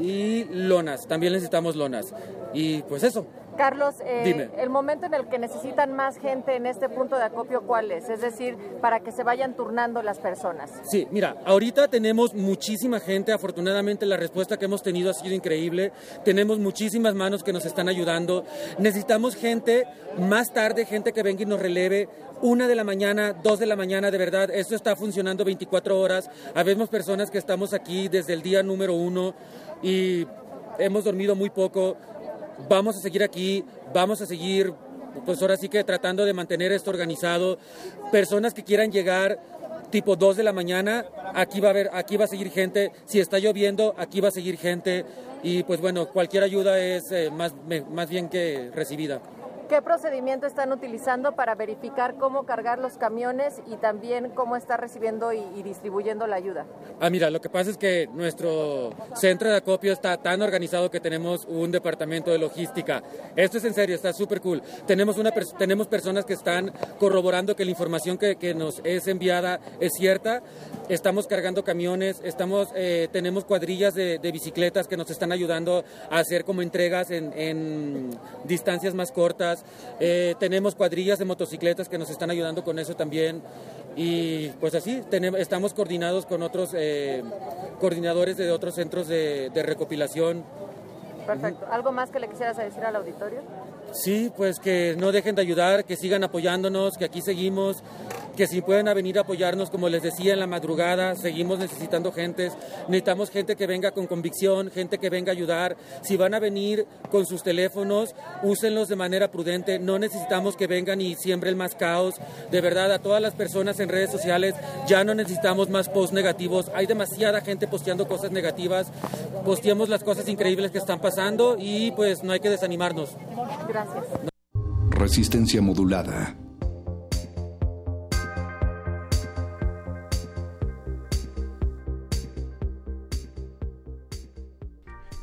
Y lonas, también necesitamos lonas. Y pues eso. Carlos, eh, el momento en el que necesitan más gente en este punto de acopio, ¿cuál es? Es decir, para que se vayan turnando las personas. Sí, mira, ahorita tenemos muchísima gente, afortunadamente la respuesta que hemos tenido ha sido increíble, tenemos muchísimas manos que nos están ayudando, necesitamos gente más tarde, gente que venga y nos releve, una de la mañana, dos de la mañana, de verdad, esto está funcionando 24 horas, habemos personas que estamos aquí desde el día número uno y hemos dormido muy poco, vamos a seguir aquí, vamos a seguir, pues ahora sí que tratando de mantener esto organizado. Personas que quieran llegar tipo 2 de la mañana, aquí va a haber, aquí va a seguir gente. Si está lloviendo, aquí va a seguir gente. Y pues bueno, cualquier ayuda es eh, más, más bien que recibida. ¿Qué procedimiento están utilizando para verificar cómo cargar los camiones y también cómo está recibiendo y, distribuyendo la ayuda? Ah, mira, lo que pasa es que nuestro centro de acopio está tan organizado que tenemos un departamento de logística. Esto es en serio, está súper cool. Tenemos, una tenemos personas que están corroborando que la información que, nos es enviada es cierta. Estamos cargando camiones, estamos, eh, tenemos cuadrillas de, bicicletas que nos están ayudando a hacer como entregas en, en distancias más cortas. Eh, tenemos cuadrillas de motocicletas que nos están ayudando con eso también. Y pues así, tenemos, estamos coordinados con otros eh, coordinadores de otros centros de, de recopilación. Perfecto. ¿Algo más que le quisieras decir al auditorio? Sí, pues que no dejen de ayudar, que sigan apoyándonos, que aquí seguimos, que si pueden a venir a apoyarnos, como les decía en la madrugada, seguimos necesitando gente, necesitamos gente que venga con convicción, gente que venga a ayudar. Si van a venir con sus teléfonos, úsenlos de manera prudente, no necesitamos que vengan y siembren más caos. De verdad, a todas las personas en redes sociales ya no necesitamos más posts negativos, hay demasiada gente posteando cosas negativas, posteemos las cosas increíbles que están pasando y pues no hay que desanimarnos. Gracias. Resistencia modulada.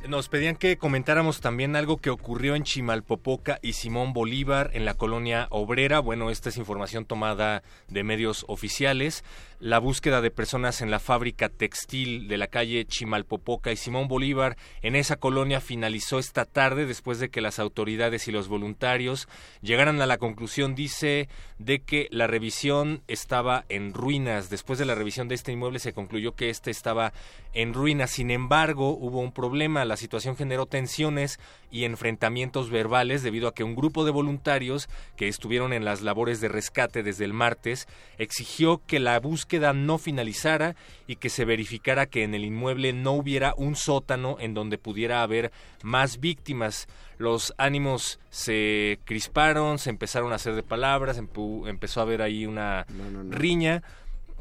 Nos pedían que comentáramos también algo que ocurrió en Chimalpopoca y Simón Bolívar en la colonia obrera. Bueno, esta es información tomada de medios oficiales. La búsqueda de personas en la fábrica textil de la calle Chimalpopoca y Simón Bolívar en esa colonia finalizó esta tarde después de que las autoridades y los voluntarios llegaran a la conclusión, dice, de que la revisión estaba en ruinas. Después de la revisión de este inmueble se concluyó que este estaba en ruinas. Sin embargo, hubo un problema. Situación generó tensiones y enfrentamientos verbales debido a que un grupo de voluntarios que estuvieron en las labores de rescate desde el martes exigió que la búsqueda no finalizara y que se verificara que en el inmueble no hubiera un sótano en donde pudiera haber más víctimas. Los ánimos se crisparon, se empezaron a hacer de palabras, empezó a haber ahí una riña.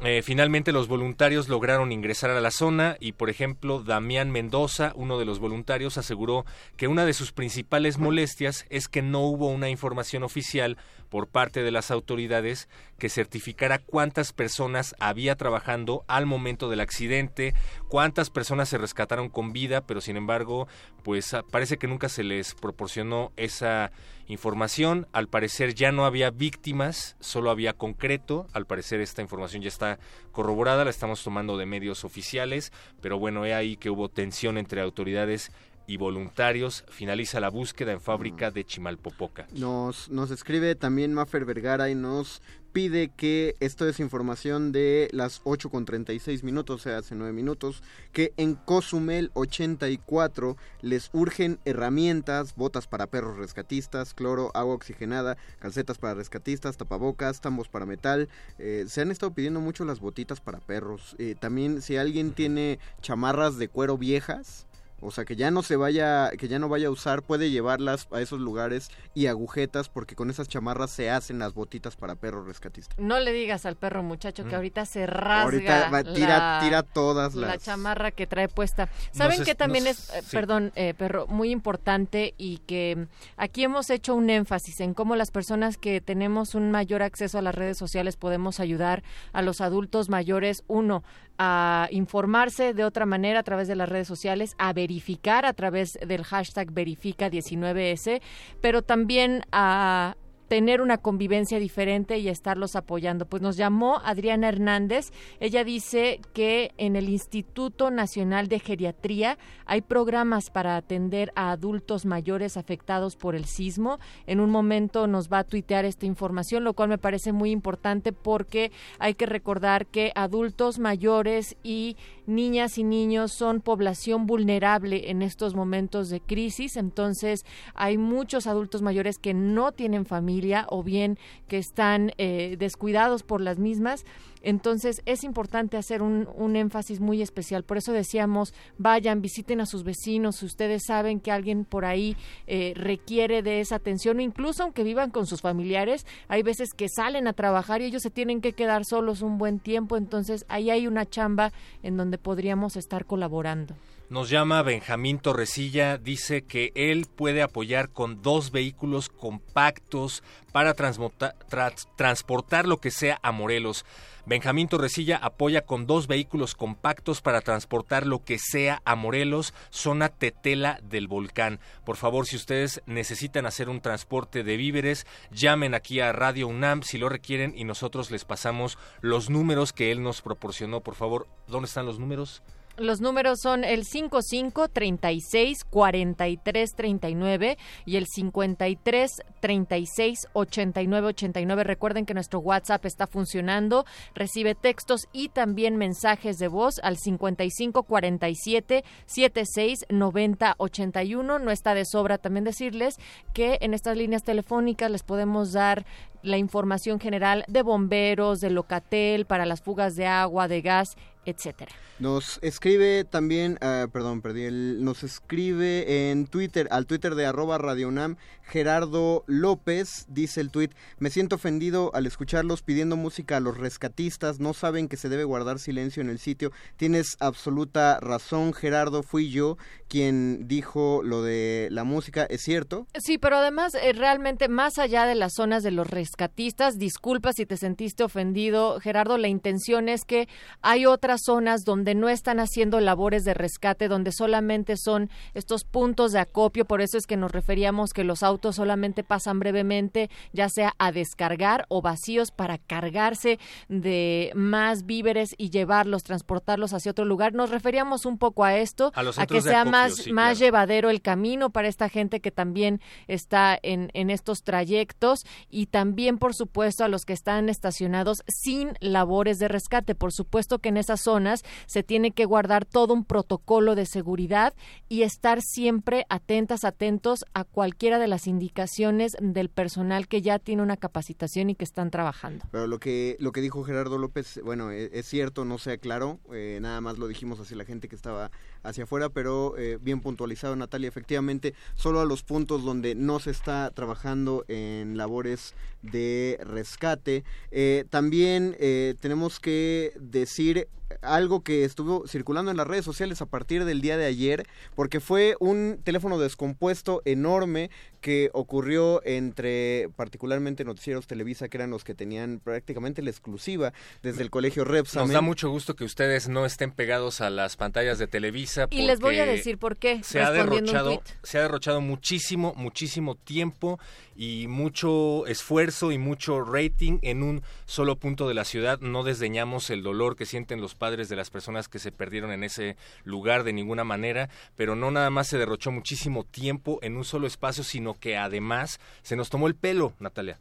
Eh, finalmente los voluntarios lograron ingresar a la zona y, por ejemplo, Damián Mendoza, uno de los voluntarios, aseguró que una de sus principales molestias es que no hubo una información oficial por parte de las autoridades que certificara cuántas personas había trabajando al momento del accidente, cuántas personas se rescataron con vida, pero sin embargo, pues ah, parece que nunca se les proporcionó esa información. Al parecer ya no había víctimas, solo había concreto. Al parecer esta información ya está corroborada, la estamos tomando de medios oficiales, pero bueno, he ahí que hubo tensión entre autoridades y voluntarios. Finaliza la búsqueda en fábrica de Chimalpopoca. Nos, nos escribe también Mafer Vergara y nos pide que esto es información de las 8 con 36 minutos, o sea, hace 9 minutos, que en Cozumel 84 les urgen herramientas, botas para perros rescatistas, cloro, agua oxigenada, calcetas para rescatistas, tapabocas, tambos para metal. Eh, se han estado pidiendo mucho las botitas para perros. Eh, también si alguien tiene chamarras de cuero viejas, o sea, que ya no se vaya, que ya no vaya a usar, puede llevarlas a esos lugares y agujetas porque con esas chamarras se hacen las botitas para perros rescatistas. No le digas al perro muchacho que Mm. ahorita se rasga Ahorita va- tira- la, tira todas la las- chamarra que trae puesta. ¿Saben Nos que es- también nos- es, eh, sí. perdón, eh, perro, muy importante y que mm, aquí hemos hecho un énfasis en cómo las personas que tenemos un mayor acceso a las redes sociales podemos ayudar a los adultos mayores, uno, a informarse de otra manera a través de las redes sociales, a verificar a través del hashtag verifica19s, pero también a tener una convivencia diferente y estarlos apoyando. Pues nos llamó Adriana Hernández. Ella dice que en el Instituto Nacional de Geriatría hay programas para atender a adultos mayores afectados por el sismo. En un momento nos va a tuitear esta información, lo cual me parece muy importante porque hay que recordar que adultos mayores y niñas y niños son población vulnerable en estos momentos de crisis. Entonces hay muchos adultos mayores que no tienen familia o bien que están eh, descuidados por las mismas. Entonces es importante hacer un, un énfasis muy especial. Por eso decíamos, vayan, visiten a sus vecinos. Ustedes saben que alguien por ahí eh, requiere de esa atención, incluso aunque vivan con sus familiares, hay veces que salen a trabajar y ellos se tienen que quedar solos un buen tiempo. Entonces ahí hay una chamba en donde podríamos estar colaborando. Nos llama Benjamín Torresilla, dice que él puede apoyar con dos vehículos compactos para transportar lo que sea a Morelos. Benjamín Torresilla apoya con dos vehículos compactos para transportar lo que sea a Morelos, zona Tetela del volcán. Por favor, si ustedes necesitan hacer un transporte de víveres, llamen aquí a Radio UNAM si lo requieren y nosotros les pasamos los números que él nos proporcionó. Por favor, ¿dónde están los números? Los números son el 55 36 43 39 y el 53 36 89 89. Recuerden que nuestro WhatsApp está funcionando, recibe textos y también mensajes de voz al 55 47 76 90 81. No está de sobra también decirles que en estas líneas telefónicas les podemos dar la información general de bomberos, de Locatel, para las fugas de agua, de gas, etcétera. Nos escribe también, ah, perdón, perdí, el- nos escribe en Twitter, al Twitter de arroba Radio UNAM, Gerardo López, dice el tweet, me siento ofendido al escucharlos pidiendo música a los rescatistas, no saben que se debe guardar silencio en el sitio. Tienes absoluta razón, Gerardo, fui yo quien dijo lo de la música, ¿es cierto? Sí, pero además, eh, realmente, más allá de las zonas de los rescatistas, disculpa si te sentiste ofendido, Gerardo, la intención es que hay otras zonas donde no están haciendo labores de rescate, donde solamente son estos puntos de acopio, por eso es que nos referíamos que los autos solamente pasan brevemente, ya sea a descargar o vacíos para cargarse de más víveres y llevarlos, transportarlos hacia otro lugar. Nos referíamos un poco a esto, A que sea acopio, más, sí, más claro. llevadero el camino para esta gente que también está en, en estos trayectos y también, por supuesto, a los que están estacionados sin labores de rescate. Por supuesto que en esas zonas se tiene que guardar todo un protocolo de seguridad y estar siempre atentas, atentos a cualquiera de las indicaciones del personal que ya tiene una capacitación y que están trabajando. Pero lo que lo que dijo Gerardo López, bueno, e- es, cierto, no se aclaró, eh, nada más lo dijimos hacia la gente que estaba hacia afuera, pero eh, bien puntualizado Natalia, efectivamente, solo a los puntos donde no se está trabajando en labores de rescate. Eh, también eh, tenemos que decir algo que estuvo circulando en las redes sociales a partir del día de ayer, porque fue un teléfono descompuesto enorme que ocurrió entre particularmente noticieros Televisa, que eran los que tenían prácticamente la exclusiva desde el colegio Repsamen. Nos da mucho gusto que ustedes no estén pegados a las pantallas de Televisa. Y les voy a decir por qué. Se ha, derrochado, se ha derrochado muchísimo, muchísimo tiempo y mucho esfuerzo y mucho rating en un solo punto de la ciudad. No desdeñamos el dolor que sienten los padres de las personas que se perdieron en ese lugar de ninguna manera, pero no nada más se derrochó muchísimo tiempo en un solo espacio, sino que además se nos tomó el pelo, Natalia.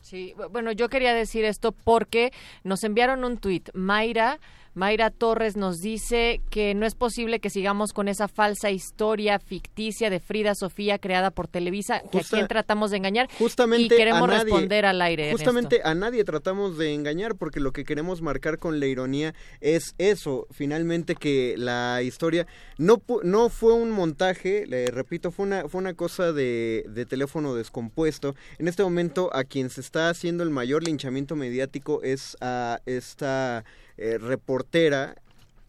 Sí, bu- bueno, yo quería decir esto porque nos enviaron un tuit. Mayra, Mayra Torres nos dice que no es posible que sigamos con esa falsa historia ficticia de Frida Sofía creada por Televisa, que a quien tratamos de engañar justamente y queremos a nadie, responder al aire. en Justamente a nadie tratamos de engañar porque lo que queremos marcar con la ironía es eso, finalmente que la historia no no fue un montaje, le repito, fue una fue una cosa de, de teléfono descompuesto. En este momento a quien se está haciendo el mayor linchamiento mediático es a esta eh, reportera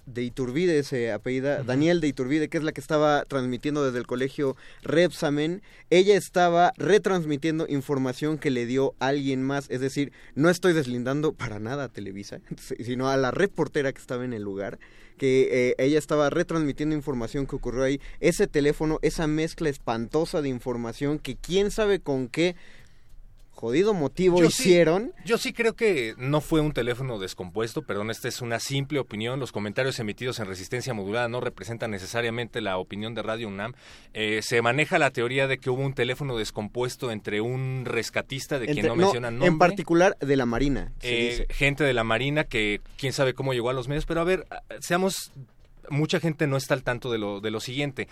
de Iturbide se apellida, Daniel de Iturbide, que es la que estaba transmitiendo desde el colegio Repsamen, ella estaba retransmitiendo información que le dio alguien más, es decir, no estoy deslindando para nada a Televisa, sino a la reportera que estaba en el lugar, que eh, ella estaba retransmitiendo información que ocurrió ahí, ese teléfono, esa mezcla espantosa de información que quién sabe con qué jodido motivo Yo sí- hicieron. yo sí creo que no fue un teléfono descompuesto, perdón, esta es una simple opinión. Los comentarios emitidos en resistencia modulada no representan necesariamente la opinión de Radio UNAM. Eh, se maneja la teoría de que hubo un teléfono descompuesto entre un rescatista, de quien Entre- no menciona nombre. en particular de la Marina, eh, gente de la Marina que quién sabe cómo llegó a los medios, pero a ver, seamos, mucha gente no está al tanto de lo, de lo siguiente.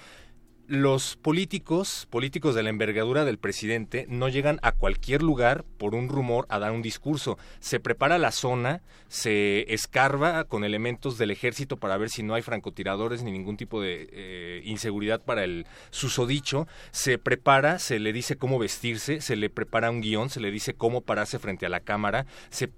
Los políticos, políticos de la envergadura del presidente, no llegan a cualquier lugar por un rumor a dar un discurso. Se prepara la zona, se escarba con elementos del ejército para ver si no hay francotiradores ni ningún tipo de eh, inseguridad para el susodicho. Se prepara, se le dice cómo vestirse, se le prepara un guion, se le dice cómo pararse frente a la cámara, se,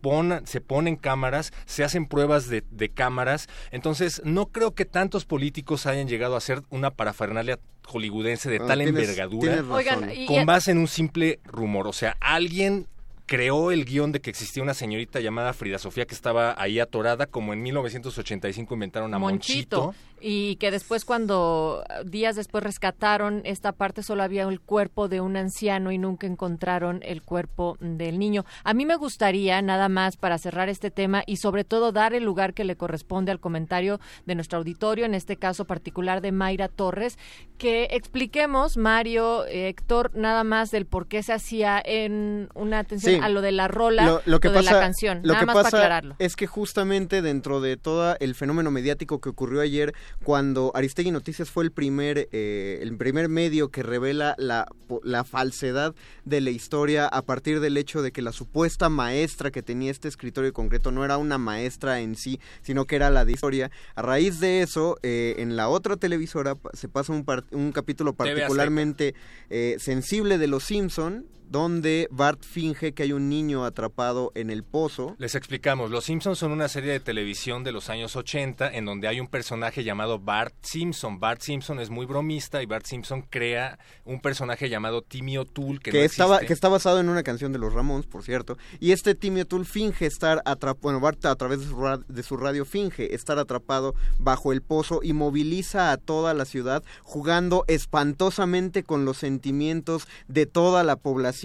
se ponen cámaras, se hacen pruebas de, de cámaras. Entonces, no creo que tantos políticos hayan llegado a hacer una parafernalia hollywoodense de Ah, tal tienes- envergadura tienes razón. Oigan, y- con base en un simple rumor. O sea, alguien creó el guion de que existía una señorita llamada Frida Sofía que estaba ahí atorada, como en 1985 inventaron a Monchito. Monchito. Y que después cuando eh, días después rescataron esta parte solo había el cuerpo de un anciano y nunca encontraron el cuerpo del niño. A mí me gustaría nada más para cerrar este tema y sobre todo dar el lugar que le corresponde al comentario de nuestro auditorio, en este caso particular de Mayra Torres, que expliquemos, Mario, eh, Héctor, nada más del por qué se hacía en una atención Sí. A lo de la rola, lo, lo que de pasa, la canción, lo nada que más pasa para aclararlo. es que justamente dentro de todo el fenómeno mediático que ocurrió ayer, cuando Aristegui Noticias fue el primer, eh, el primer medio que revela la, po- la falsedad de la historia a partir del hecho de que la supuesta maestra que tenía este escritorio concreto no era una maestra en sí, sino que era la de historia. A raíz de eso, eh, en la otra televisora se pasa un, par- un capítulo particularmente eh, sensible de Los Simpson, donde Bart finge que hay un niño atrapado en el pozo. Les explicamos, Los Simpsons son una serie de televisión de los años 80 en donde hay un personaje llamado Bart Simpson. Bart Simpson es muy bromista y Bart Simpson crea un personaje llamado Timmy O'Toole que, que no estaba existe. que está basado en una canción de los Ramones, por cierto. Y este Timmy O'Toole finge estar atrapado, bueno, Bart a través de su, de su radio finge estar atrapado bajo el pozo y moviliza a toda la ciudad jugando espantosamente con los sentimientos de toda la población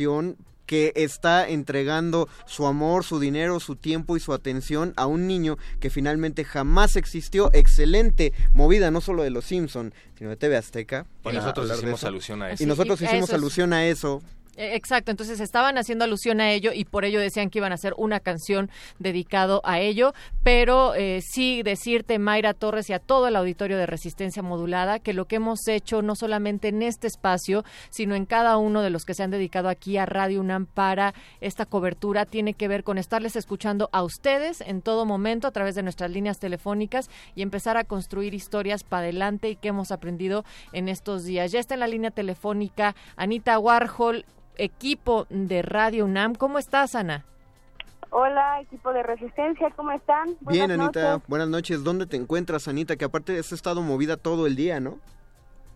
que está entregando su amor, su dinero, su tiempo y su atención a un niño que finalmente jamás existió. Excelente movida, no solo de los Simpson, sino de TV Azteca. Y nosotros hicimos alusión a eso. Y nosotros hicimos alusión a eso. Eh, Exacto, entonces estaban haciendo alusión a ello y por ello decían que iban a hacer una canción dedicado a ello, pero eh, sí decirte, Mayra Torres y a todo el auditorio de Resistencia Modulada, que lo que hemos hecho no solamente en este espacio, sino en cada uno de los que se han dedicado aquí a Radio UNAM para esta cobertura, tiene que ver con estarles escuchando a ustedes en todo momento a través de nuestras líneas telefónicas y empezar a construir historias para adelante y que hemos aprendido en estos días. Ya está en la línea telefónica Anita Warhol, equipo de Radio UNAM. ¿Cómo estás, Ana? Hola, equipo de Resistencia, ¿cómo están? Bien, Anita, noches. buenas noches. ¿Dónde te encuentras, Anita? Que aparte has estado movida todo el día, ¿no?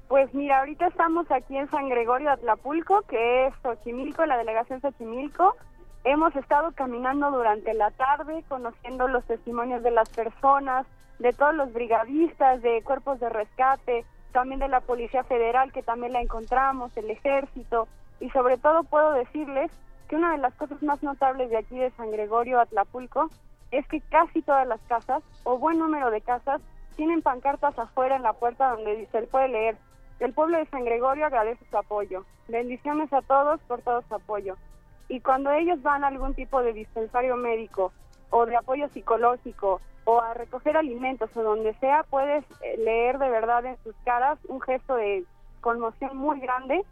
Pues mira, ahorita estamos aquí en San Gregorio Atlapulco, que es Xochimilco, la delegación Xochimilco. Hemos estado caminando durante la tarde, conociendo los testimonios de las personas, de todos los brigadistas, de cuerpos de rescate, también de la Policía Federal, que también la encontramos, el Ejército, y sobre todo puedo decirles que una de las cosas más notables de aquí de San Gregorio Atlapulco es que casi todas las casas, o buen número de casas, tienen pancartas afuera en la puerta donde se puede leer. El pueblo de San Gregorio agradece su apoyo. Bendiciones a todos por todo su apoyo. Y cuando ellos van a algún tipo de dispensario médico o de apoyo psicológico o a recoger alimentos o donde sea, puedes eh, leer de verdad en sus caras un gesto de conmoción muy grande,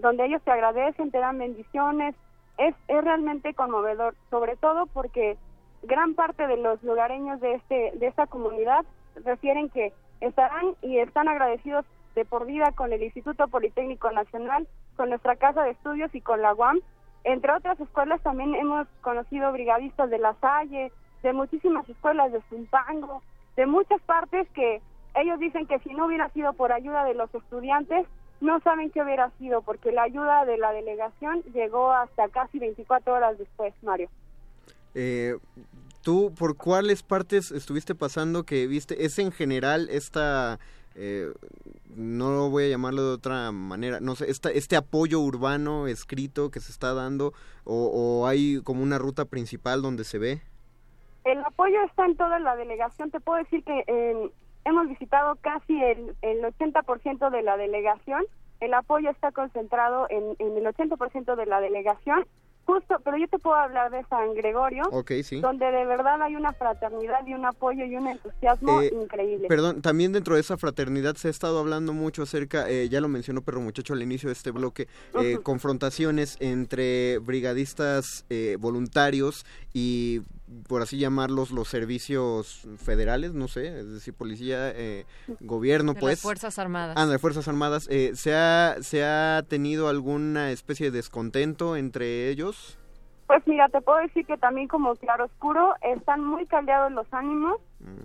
donde ellos te agradecen, te dan bendiciones. Es, es realmente conmovedor, sobre todo porque gran parte de los lugareños de este de esta comunidad refieren que estarán y están agradecidos de por vida con el Instituto Politécnico Nacional, con nuestra casa de estudios y con la UAM. Entre otras escuelas también hemos conocido brigadistas de La Salle, de muchísimas escuelas de Zumpango, de muchas partes que ellos dicen que si no hubiera sido por ayuda de los estudiantes, no saben qué hubiera sido, porque la ayuda de la delegación llegó hasta casi 24 horas después, Mario. Eh, ¿Tú por cuáles partes estuviste pasando que viste? ¿Es en general esta, eh, no lo voy a llamarlo de otra manera, no sé, esta, este apoyo urbano escrito que se está dando o, o hay como una ruta principal donde se ve? El apoyo está en toda la delegación. Te puedo decir que eh, hemos visitado casi el, el 80% de la delegación. El apoyo está concentrado en, en el 80% de la delegación. Justo, pero yo te puedo hablar de San Gregorio, Ok, sí. donde de verdad hay una fraternidad y un apoyo y un entusiasmo Eh, increíble. Perdón, también dentro de esa fraternidad se ha estado hablando mucho acerca, eh, ya lo mencionó Perro Muchacho al inicio de este bloque, eh, Ujú. confrontaciones entre brigadistas eh, voluntarios y, por así llamarlos, los servicios federales, no sé, es decir, policía, eh, gobierno, De pues. las Fuerzas Armadas. Ah, de las Fuerzas Armadas. Eh, ¿se, ha, ¿Se ha tenido alguna especie de descontento entre ellos? Pues mira, te puedo decir que también como claroscuro están muy caldeados los ánimos.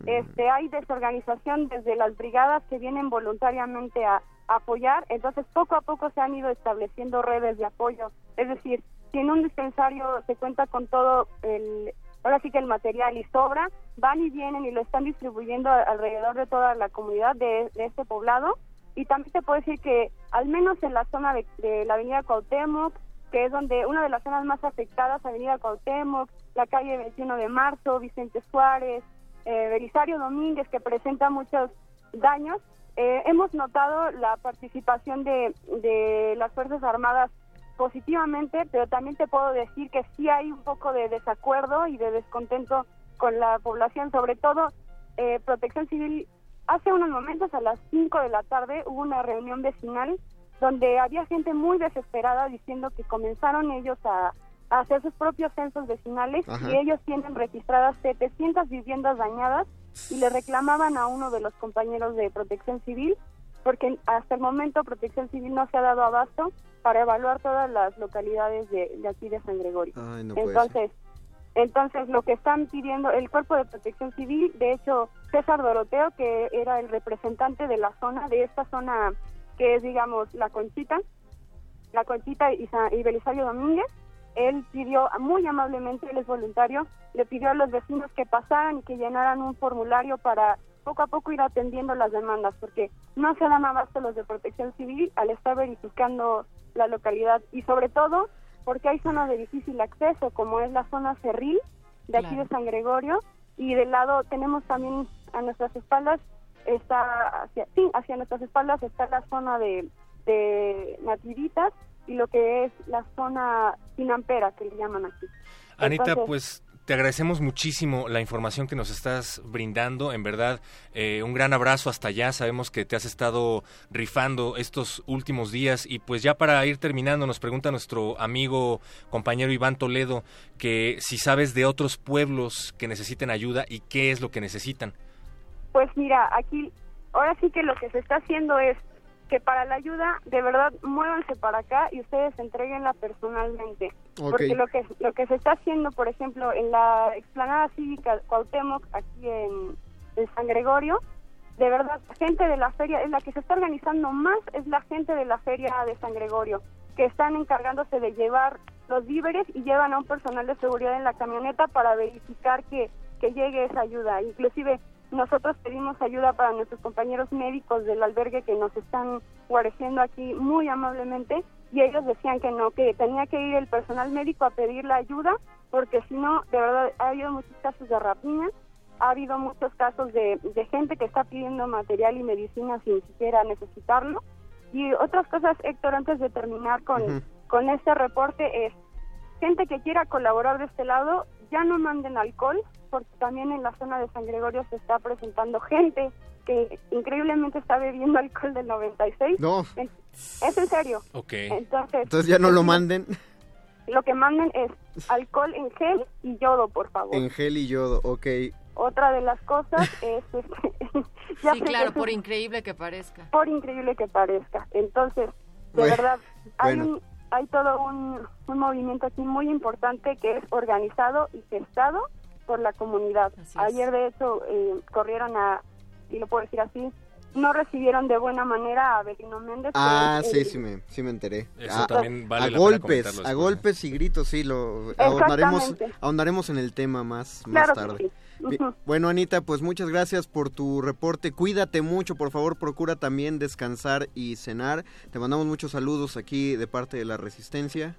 Este, hay desorganización desde las brigadas que vienen voluntariamente a, a apoyar. Entonces, poco a poco se han ido estableciendo redes de apoyo. Es decir, si en un dispensario se cuenta con todo el, ahora sí que el material y sobra, van y vienen y lo están distribuyendo alrededor de toda la comunidad de, este poblado. Y también te puedo decir que al menos en la zona de, la avenida Cuauhtémoc, que es donde una de las zonas más afectadas, Avenida Cuauhtémoc, la calle 21 de Marzo, Vicente Suárez, eh, Belisario Domínguez, que presenta muchos daños. Eh, hemos notado la participación de las Fuerzas Armadas positivamente, pero también te puedo decir que sí hay un poco de desacuerdo y de descontento con la población, sobre todo eh, Protección Civil. Hace unos momentos, a las 5 de la tarde, hubo una reunión vecinal donde había gente muy desesperada diciendo que comenzaron ellos a, a hacer sus propios censos vecinales Ajá. y ellos tienen registradas 700 viviendas dañadas y le reclamaban a uno de los compañeros de Protección Civil porque hasta el momento Protección Civil no se ha dado abasto para evaluar todas las localidades de, de aquí de San Gregorio. Ay, no puede Entonces, entonces lo que están pidiendo el cuerpo de Protección Civil, de hecho, César Doroteo, que era el representante de la zona, de esta zona que es, digamos, la Conchita, la Conchita y, y Belisario Domínguez. Él pidió muy amablemente, él es voluntario, le pidió a los vecinos que pasaran y que llenaran un formulario para poco a poco ir atendiendo las demandas, porque no se dan abasto los de protección civil al estar verificando la localidad y sobre todo porque hay zonas de difícil acceso, como es la zona Cerril, de aquí Claro. de San Gregorio, y del lado tenemos también a nuestras espaldas, está hacia, sí, hacia nuestras espaldas está la zona de, de Nativitas y lo que es la zona Sinampera, que le llaman aquí. Anita, Entonces, pues te agradecemos muchísimo la información que nos estás brindando. En verdad, eh, un gran abrazo hasta allá. Sabemos que te has estado rifando estos últimos días. Y pues ya para ir terminando, nos pregunta nuestro amigo, compañero Iván Toledo, que si sabes de otros pueblos que necesiten ayuda y qué es lo que necesitan. Pues mira, aquí ahora sí que lo que se está haciendo es que para la ayuda, de verdad, muévanse para acá y ustedes entreguenla personalmente. Porque lo que lo que se está haciendo, por ejemplo, en la explanada cívica Cuauhtémoc, aquí en, en San Gregorio, de verdad, gente de la feria, es la que se está organizando más, es la gente de la feria de San Gregorio, que están encargándose de llevar los víveres y llevan a un personal de seguridad en la camioneta para verificar que, que llegue esa ayuda. Inclusive nosotros pedimos ayuda para nuestros compañeros médicos del albergue que nos están guareciendo aquí muy amablemente y ellos decían que no, que tenía que ir el personal médico a pedir la ayuda porque si no, de verdad, ha habido muchos casos de rapiña, ha habido muchos casos de, de gente que está pidiendo material y medicina sin siquiera necesitarlo. Y otras cosas, Héctor, antes de terminar con, con este reporte es, gente que quiera colaborar de este lado, ya no manden alcohol, porque también en la zona de San Gregorio se está presentando gente que increíblemente está bebiendo alcohol del 96. No. Es en serio. Ok. Entonces, Entonces ya no lo manden lo que manden es alcohol en gel y yodo, por favor. en gel y yodo, ok. Otra de las cosas es, este, ya Sí, claro, por increíble que parezca. por increíble que parezca. Entonces, de Bueno, verdad, hay, bueno. un- hay todo un, un movimiento aquí muy importante que es organizado y gestado por la comunidad. Ayer, de hecho, eh, corrieron a, y lo puedo decir así, no recibieron de buena manera a Belino Méndez. Ah, sí, el- sí me, sí me enteré. Eso Ah, también vale a la golpes, a después, golpes y gritos, sí, lo ahondaremos, ahondaremos en el tema más, más Claro que tarde. sí. Bueno, Anita, pues muchas gracias por tu reporte. Cuídate mucho, por favor, procura también descansar y cenar. Te mandamos muchos saludos aquí de parte de la Resistencia.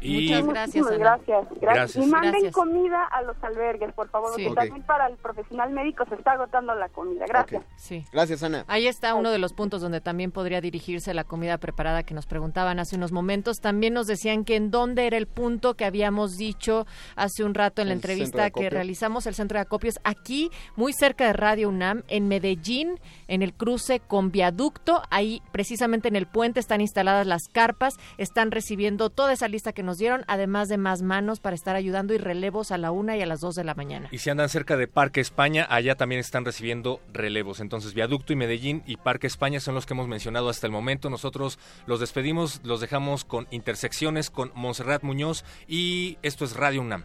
Y- Muchas gracias, Ana. gracias, gracias. Gracias. Y manden Gracias. comida a los albergues, por favor, Sí. porque Ok. también para el profesional médico se está agotando la comida. Gracias. Sí. Gracias, Ana. Ahí está uno de los puntos donde también podría dirigirse la comida preparada que nos preguntaban hace unos momentos. También nos decían que en dónde era el punto que habíamos dicho hace un rato en la El entrevista que realizamos, el centro de acopios, aquí, muy cerca de Radio UNAM, en Medellín, en el cruce con viaducto. Ahí, precisamente en el puente, están instaladas las carpas, están recibiendo toda esa lista que nos dieron, además de más manos para estar ayudando y relevos a la una y a las dos de la mañana. Y si andan cerca de Parque España, allá también están recibiendo relevos. Entonces, Viaducto y Medellín y Parque España son los que hemos mencionado hasta el momento. Nosotros los despedimos, los dejamos con intersecciones con Montserrat Muñoz y esto es Radio UNAM.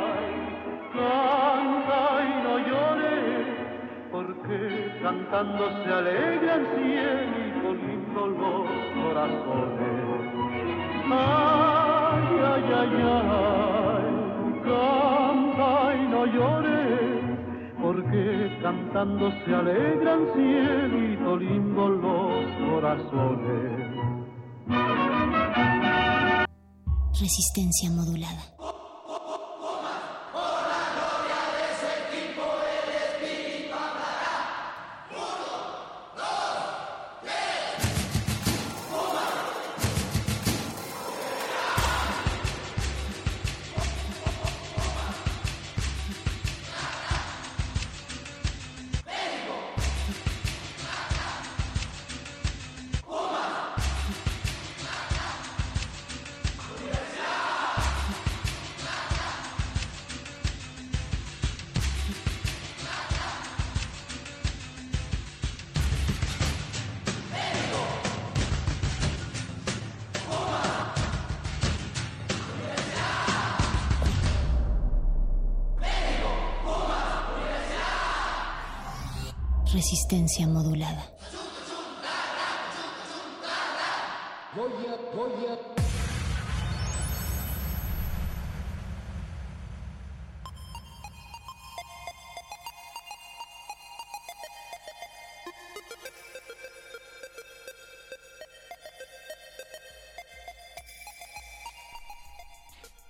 canta y no llores, porque cantando se alegran cielito lindo los corazones. Ay, ay, ay, ay, canta y no llores, porque cantando se alegran cielito lindo los corazones. Resistencia modulada. Modulada.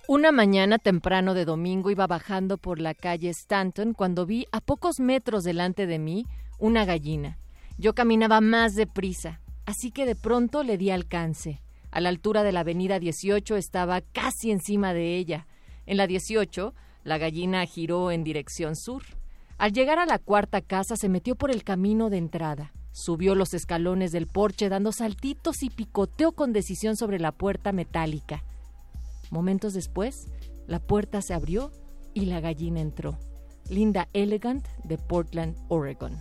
Una mañana temprano de domingo iba bajando por la calle Stanton cuando vi a pocos metros delante de mí una gallina. Yo caminaba más deprisa, así que de pronto le di alcance. A la altura de la avenida 18 estaba casi encima de ella. En la 18, la gallina giró en dirección sur. Al llegar a la cuarta casa se metió por el camino de entrada. Subió los escalones del porche dando saltitos y picoteó con decisión sobre la puerta metálica. Momentos después, la puerta se abrió y la gallina entró. Linda Elegant de Portland, Oregon.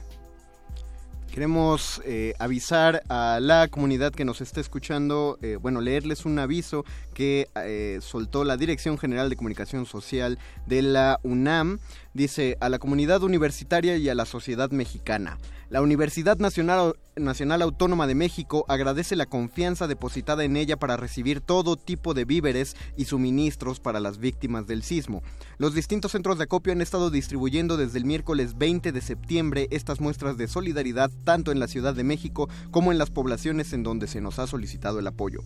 Queremos eh, avisar a la comunidad que nos está escuchando, eh, bueno, leerles un aviso que eh, soltó la Dirección General de Comunicación Social de la UNAM. Dice a la comunidad universitaria y a la sociedad mexicana. La Universidad Nacional, Nacional Autónoma de México agradece la confianza depositada en ella para recibir todo tipo de víveres y suministros para las víctimas del sismo. Los distintos centros de acopio han estado distribuyendo desde el miércoles 20 de septiembre estas muestras de solidaridad tanto en la Ciudad de México como en las poblaciones en donde se nos ha solicitado el apoyo.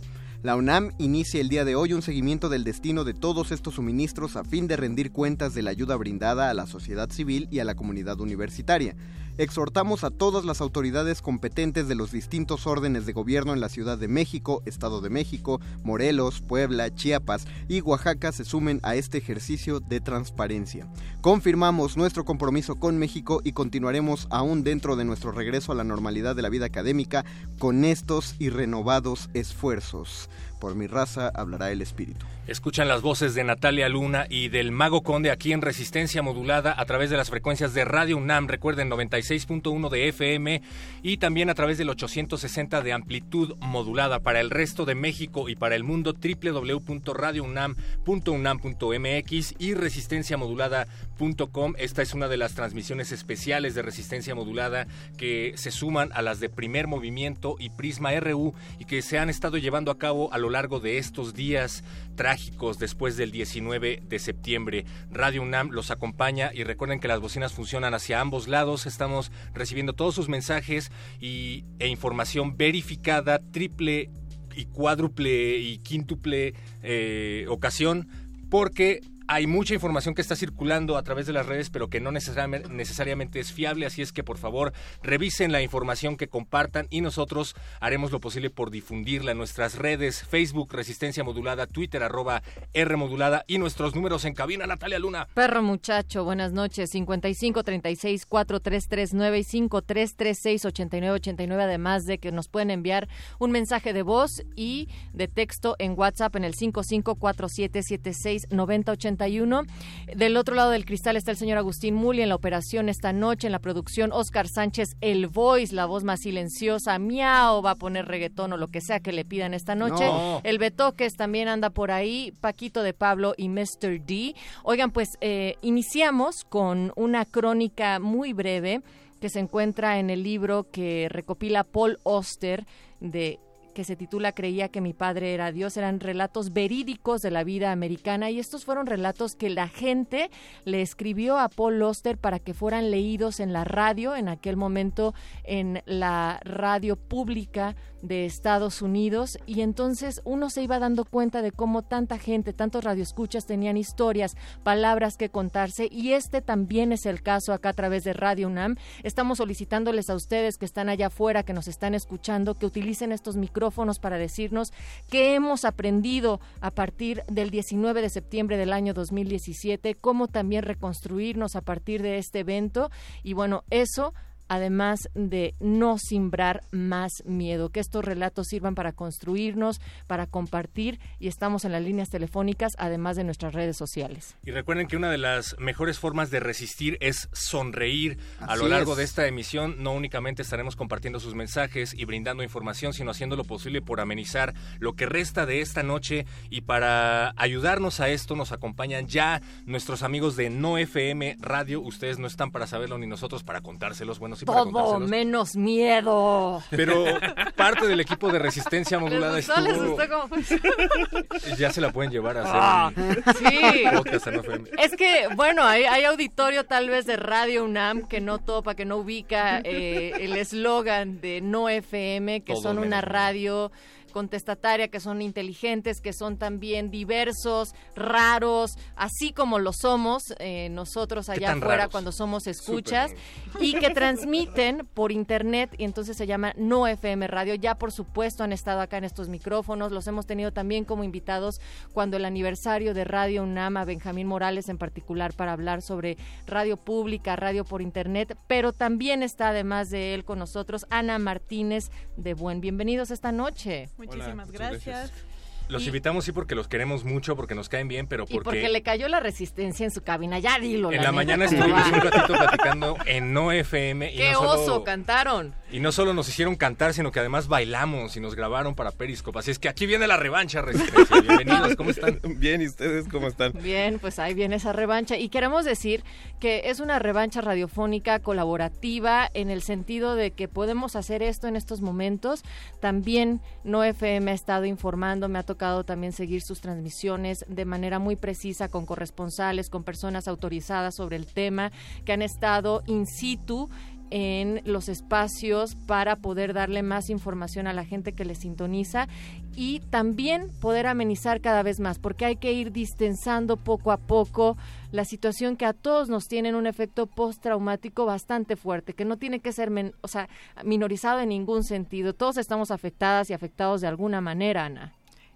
La UNAM inicia el día de hoy un seguimiento del destino de todos estos suministros a fin de rendir cuentas de la ayuda brindada a la sociedad civil y a la comunidad universitaria. Exhortamos a todas las autoridades competentes de los distintos órdenes de gobierno en la Ciudad de México, Estado de México, Morelos, Puebla, Chiapas y Oaxaca se sumen a este ejercicio de transparencia. Confirmamos nuestro compromiso con México y continuaremos aún dentro de nuestro regreso a la normalidad de la vida académica con estos y renovados esfuerzos. Por mi raza hablará el espíritu. Escuchan las voces de Natalia Luna y del Mago Conde aquí en Resistencia Modulada a través de las frecuencias de Radio UNAM, recuerden 96.1 de FM y también a través del 860 de amplitud modulada para el resto de México y para el mundo www.radiounam.unam.mx y resistenciamodulada.com. Esta es una de las transmisiones especiales de Resistencia Modulada que se suman a las de Primer Movimiento y Prisma RU y que se han estado llevando a cabo a lo largo de estos días trágicos después del 19 de septiembre. Radio UNAM los acompaña y recuerden que las bocinas funcionan hacia ambos lados. Estamos recibiendo todos sus mensajes y, e información verificada, triple y cuádruple y quíntuple eh, ocasión porque hay mucha información que está circulando a través de las redes, pero que no necesariamente, es fiable, así es que por favor revisen la información que compartan y nosotros haremos lo posible por difundirla en nuestras redes, Facebook Resistencia Modulada, Twitter arroba R Modulada y nuestros números en cabina, Natalia Luna. Perro muchacho, buenas noches, 55 36 4339 y 5336 8989, además de que nos pueden enviar un mensaje de voz y de texto en WhatsApp en el 5547769080 del otro lado del cristal está el señor Agustín Muli en la operación esta noche, en la producción Oscar Sánchez, el voice, la voz más silenciosa, miau, va a poner reggaetón o lo que sea que le pidan esta noche. No. El Betoques también anda por ahí, Paquito de Pablo y Mr. D. Oigan, pues eh, iniciamos con una crónica muy breve que se encuentra en el libro que recopila Paul Oster de que se titula Creía que mi padre era Dios, eran relatos verídicos de la vida americana y estos fueron relatos que la gente le escribió a Paul Oster para que fueran leídos en la radio, en aquel momento en la radio pública de Estados Unidos y entonces uno se iba dando cuenta de cómo tanta gente, tantos radioescuchas tenían historias, palabras que contarse y este también es el caso acá a través de Radio UNAM. Estamos solicitándoles a ustedes que están allá afuera, que nos están escuchando, que utilicen estos micrófonos para decirnos qué hemos aprendido a partir del 19 de septiembre del año 2017, cómo también reconstruirnos a partir de este evento. Y bueno, eso además de no simbrar más miedo, que estos relatos sirvan para construirnos, para compartir y estamos en las líneas telefónicas, además de nuestras redes sociales. Y recuerden que una de las mejores formas de resistir es sonreír. a lo largo es. de esta emisión no únicamente estaremos compartiendo sus mensajes y brindando información, sino haciendo lo posible por amenizar lo que resta de esta noche y para ayudarnos a esto nos acompañan ya nuestros amigos de No FM Radio. Ustedes no están para saberlo ni nosotros para contárselos. Buenos conocí para Todo menos miedo. Pero parte del equipo de resistencia modulada ¿Les gustó? ¿Les estuvo... cómo fue? Ya se la pueden llevar a hacer Ah, sí. podcast en FM. Es que, bueno, hay, hay auditorio tal vez de Radio UNAM que no topa, que no ubica eh, el eslogan de No FM, que Todo son una radio contestataria, que son inteligentes, que son también diversos, raros, así como lo somos eh, nosotros allá afuera raros? cuando somos escuchas, y que transmiten por internet, y entonces se llama No FM Radio. Ya, por supuesto, han estado acá en estos micrófonos, los hemos tenido también como invitados cuando el aniversario de Radio UNAM, a Benjamín Morales en particular, para hablar sobre radio pública, radio por internet, pero también está, además de él, con nosotros Ana Martínez de Buen. Bienvenidos esta noche. Muchísimas gracias. Los Y- invitamos sí porque los queremos mucho, porque nos caen bien, pero Y porque, porque le cayó la resistencia en su cabina, ya dilo. en la mañana ¿cómo estuvimos un ratito platicando en No FM y ¡Qué no solo- oso cantaron! Y no solo nos hicieron cantar, sino que además bailamos y nos grabaron para Periscope. Así es que aquí viene la revancha, Resistencia. Bienvenidos, ¿cómo están? Bien, ¿y ustedes cómo están? Bien, pues ahí viene esa revancha. Y queremos decir que es una revancha radiofónica colaborativa en el sentido de que podemos hacer esto en estos momentos. También No FM ha estado informando, me ha tocado también seguir sus transmisiones de manera muy precisa con corresponsales, con personas autorizadas sobre el tema, que han estado in situ en los espacios para poder darle más información a la gente que le sintoniza y también poder amenizar cada vez más, porque hay que ir distensando poco a poco la situación que a todos nos tiene un efecto postraumático bastante fuerte, que no tiene que ser men- o sea, minorizado en ningún sentido. Todos estamos afectadas y afectados de alguna manera, Ana.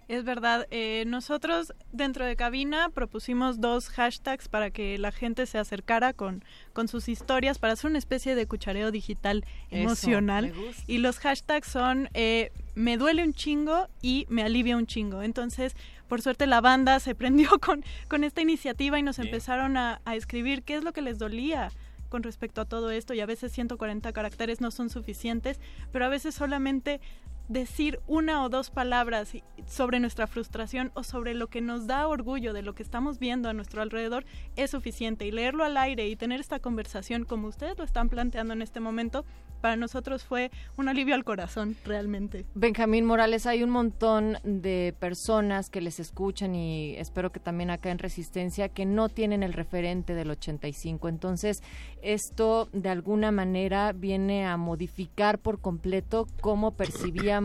Es verdad, eh, nosotros dentro de cabina propusimos dos hashtags para que la gente se acercara con, con sus historias para hacer una especie de cuchareo digital Eso, emocional. Y los hashtags son eh, me duele un chingo y me alivia un chingo. Entonces, por suerte la banda se prendió con, con esta iniciativa y nos Bien. empezaron a, a escribir qué es lo que les dolía con respecto a todo esto y a veces 140 caracteres no son suficientes, pero a veces solamente decir una o dos palabras sobre nuestra frustración o sobre lo que nos da orgullo de lo que estamos viendo a nuestro alrededor es suficiente y leerlo al aire y tener esta conversación como ustedes lo están planteando en este momento para nosotros fue un alivio al corazón realmente. Benjamín Morales, hay un montón de personas que les escuchan y espero que también acá en Resistencia que no tienen el referente del 85. Entonces, esto de alguna manera viene a modificar por completo cómo percibíamos,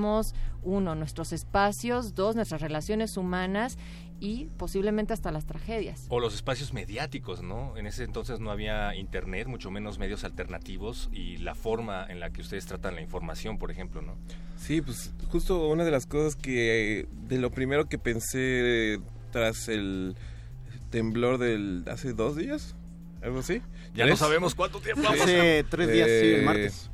uno, nuestros espacios, dos, nuestras relaciones humanas y posiblemente hasta las tragedias. O los espacios mediáticos, ¿no? En ese entonces no había internet, mucho menos medios alternativos y la forma en la que ustedes tratan la información, por ejemplo, ¿no? Sí, pues justo una de las cosas que de lo primero que pensé tras el temblor del hace dos días, algo así. Ya no sabemos cuánto tiempo. Hace tres días, sí, el Eh, martes.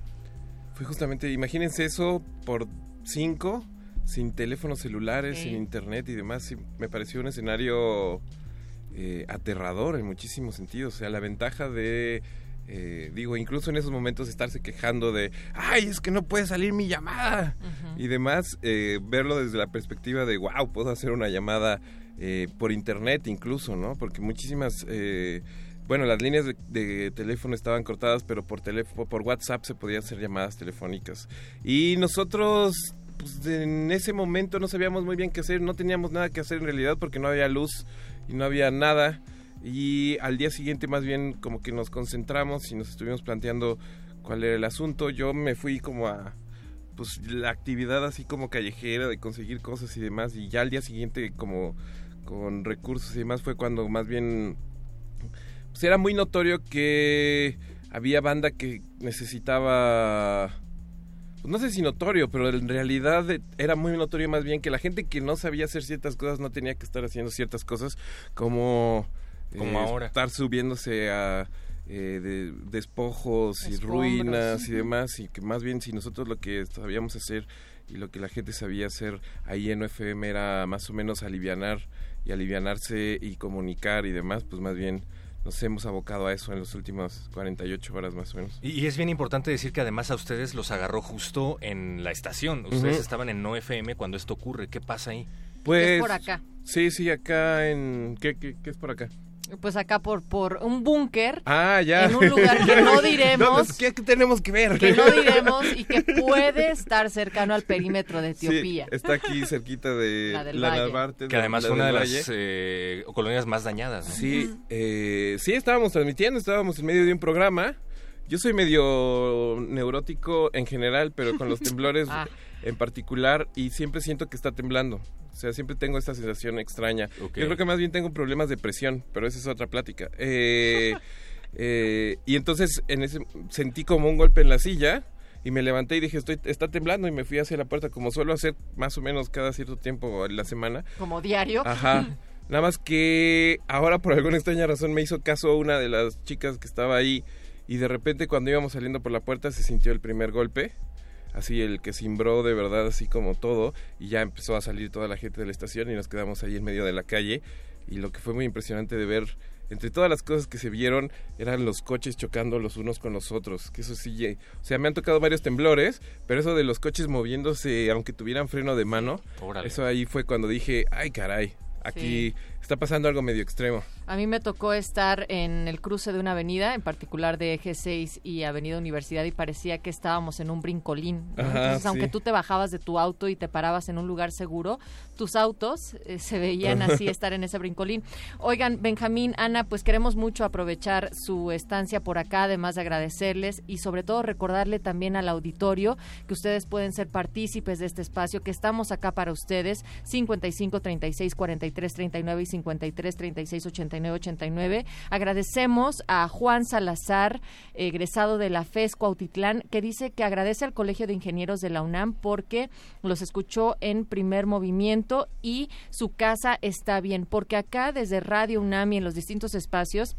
Fue justamente, imagínense eso por cinco, sin teléfonos celulares, sin internet y demás. me pareció un escenario eh, aterrador en muchísimos sentidos. O sea, la ventaja de, eh, digo, incluso en esos momentos estarse quejando de, ay, es que no puede salir mi llamada y demás, eh, verlo desde la perspectiva de, wow, puedo hacer una llamada eh, por internet incluso, ¿no? Porque muchísimas... eh, bueno, las líneas de, de teléfono estaban cortadas, pero por teléfono, por WhatsApp se podían hacer llamadas telefónicas. Y nosotros, pues, en ese momento no sabíamos muy bien qué hacer, no teníamos nada que hacer en realidad porque no había luz y no había nada. Y al día siguiente más bien como que nos concentramos y nos estuvimos planteando cuál era el asunto. Yo me fui como a pues la actividad así como callejera de conseguir cosas y demás y ya al día siguiente como con recursos y demás fue cuando más bien pues era muy notorio que había banda que necesitaba pues no sé si notorio, pero en realidad eh, era muy notorio más bien que la gente que no sabía hacer ciertas cosas no tenía que estar haciendo ciertas cosas como Como ahora. estar subiéndose a eh, de- despojos y ruinas y demás y que más bien si nosotros lo que sabíamos hacer y lo que la gente sabía hacer ahí en UFM era más o menos alivianar y alivianarse y comunicar y demás, pues más bien nos hemos abocado a eso en las últimas 48 horas más o menos. Y, y es bien importante decir que además a ustedes los agarró justo en la estación. Ustedes estaban en No FM cuando esto ocurre. ¿Qué pasa ahí? Pues por acá. Sí, sí, acá en ¿qué, qué, qué es por acá? Pues acá por, por un búnker. Ah, ya. En un lugar que no diremos. ¿Dónde- ¿Qué, tenemos que ver? Que no diremos y que puede estar cercano al perímetro de Sí, Etiopía. está aquí cerquita de La del la Valle. Narvarte, Que además fue una de las eh, colonias más dañadas. ¿no? Sí, eh, sí, estábamos transmitiendo, estábamos en medio de un programa. Yo soy medio neurótico en general, pero con los temblores Ah. En particular y siempre siento que está temblando. O sea, siempre tengo esta sensación extraña. Yo creo que más bien tengo problemas de presión, pero esa es otra plática. Eh, eh, y entonces en ese sentí como un golpe en la silla y me levanté y dije, estoy, está temblando y me fui hacia la puerta como suelo hacer más o menos cada cierto tiempo en la semana. Como diario. Ajá. Nada más que ahora por alguna extraña razón me hizo caso una de las chicas que estaba ahí y de repente cuando íbamos saliendo por la puerta se sintió el primer golpe. Así el que cimbró de verdad así como todo y ya empezó a salir toda la gente de la estación y nos quedamos ahí en medio de la calle y lo que fue muy impresionante de ver entre todas las cosas que se vieron eran los coches chocando los unos con los otros, que eso sí, o sea, me han tocado varios temblores, pero eso de los coches moviéndose aunque tuvieran freno de mano, Órale. eso ahí fue cuando dije, ay caray, aquí está pasando algo medio extremo. A mí me tocó estar en el cruce de una avenida, en particular de Eje 6 y Avenida Universidad, y parecía que estábamos en un brincolín. ¿no? Ajá, Entonces, aunque tú te bajabas de tu auto y te parabas en un lugar seguro, tus autos eh, se veían así estar en ese brincolín. Oigan, Benjamín, Ana, pues queremos mucho aprovechar su estancia por acá, además de agradecerles y sobre todo recordarle también al auditorio que ustedes pueden ser partícipes de este espacio, que estamos acá para ustedes, 55 36 43 39 y 53 36 89 89. Agradecemos a Juan Salazar, egresado de la FES Cuautitlán, que dice que agradece al Colegio de Ingenieros de la UNAM porque los escuchó en primer movimiento y su casa está bien, porque acá desde Radio UNAM y en los distintos espacios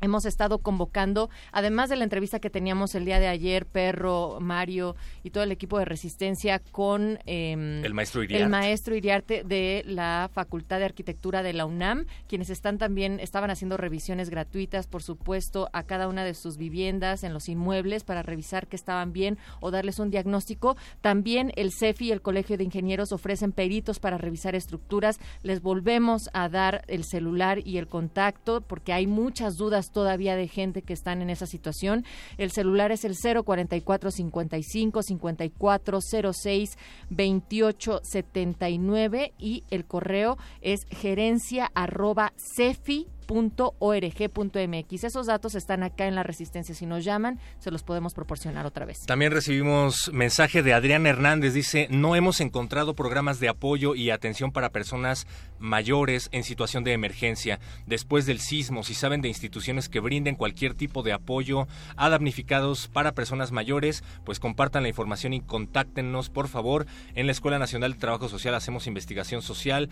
Hemos estado convocando, además de la entrevista que teníamos el día de ayer, Perro, Mario y todo el equipo de Resistencia con em, El maestro Iriarte. el maestro Iriarte de la Facultad de Arquitectura de la UNAM, quienes están también estaban haciendo revisiones gratuitas, por supuesto, a cada una de sus viviendas, en los inmuebles, para revisar que estaban bien o darles un diagnóstico. También el CEFI y el Colegio de Ingenieros ofrecen peritos para revisar estructuras. Les volvemos a dar el celular y el contacto porque hay muchas dudas todavía de gente que están en esa situación. El celular es el 044 55 54 06 28 79 y el correo es gerencia arroba cefi .org.mx. Esos datos están acá en la Resistencia. Si nos llaman, se los podemos proporcionar otra vez. También recibimos mensaje de Adrián Hernández. Dice, no hemos encontrado programas de apoyo y atención para personas mayores en situación de emergencia. Después del sismo, si saben de instituciones que brinden cualquier tipo de apoyo a damnificados para personas mayores, pues compartan la información y contáctenos, por favor. En la Escuela Nacional de Trabajo Social hacemos investigación social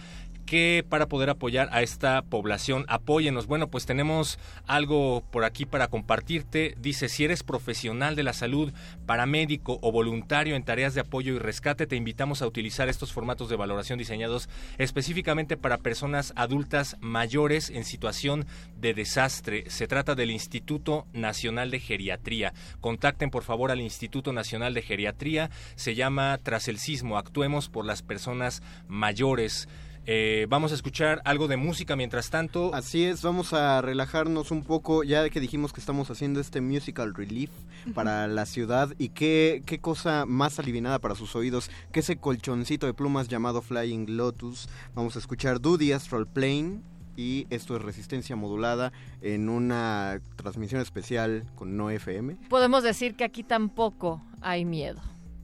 que para poder apoyar a esta población, Bueno, pues tenemos algo por aquí para compartirte. Dice, si eres profesional de la salud, paramédico o voluntario en tareas de apoyo y rescate, te invitamos a utilizar estos formatos de valoración diseñados específicamente para personas adultas mayores en situación de desastre. Se trata del Instituto Nacional de Geriatría. Contacten por favor al Instituto Nacional de Geriatría. Se llama Tras el Sismo. Actuemos por las personas mayores. Eh, vamos a escuchar algo de música mientras tanto. Así es, vamos a relajarnos un poco, ya que dijimos que estamos haciendo este musical relief para la ciudad y qué, qué cosa más aliviada para sus oídos que ese colchoncito de plumas llamado Flying Lotus. Vamos a escuchar Duty Astral Plane y esto es resistencia modulada en una transmisión especial con No FM. Podemos decir que aquí tampoco hay miedo.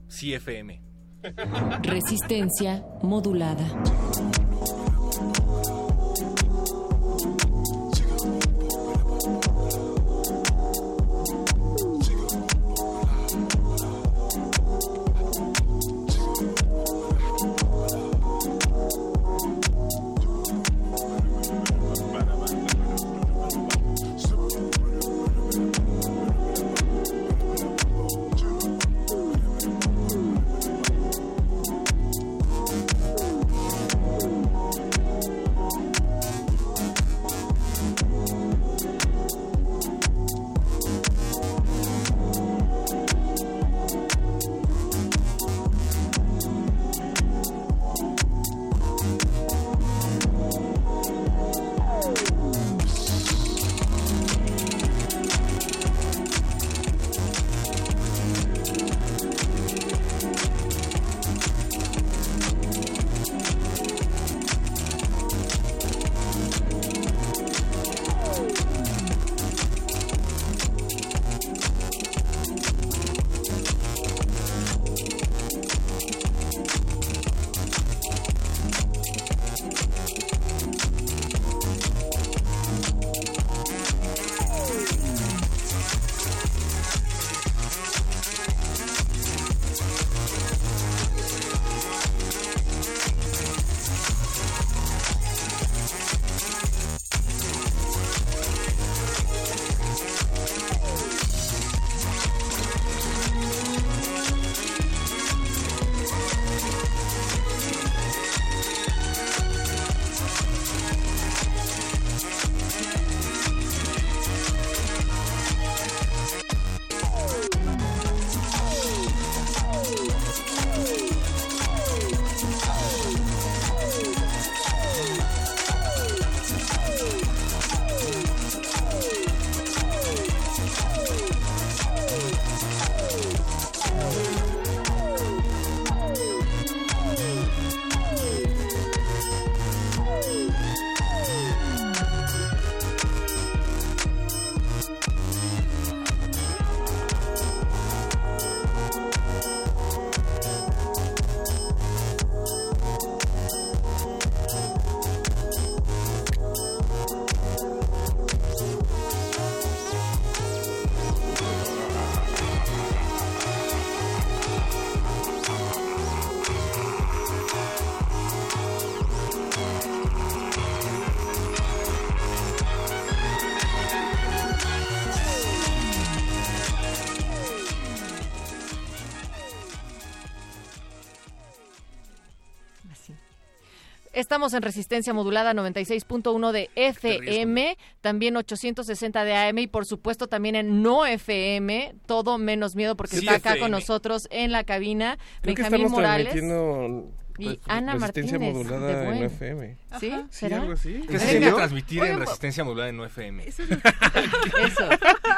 Sí, FM. Resistencia modulada. Estamos en resistencia modulada 96.1 de FM, también 860 de AM y por supuesto también en no FM, todo menos miedo porque Sí, está acá FM. con nosotros en la cabina Creo que Benjamín estamos Morales. y Ana resistencia Martínez modulada de en. FM. ¿Sí? Sí, ¿Será? algo así. ¿Qué se ¿En siente transmitir Oye, en mo- resistencia modulada en UFM? Eso.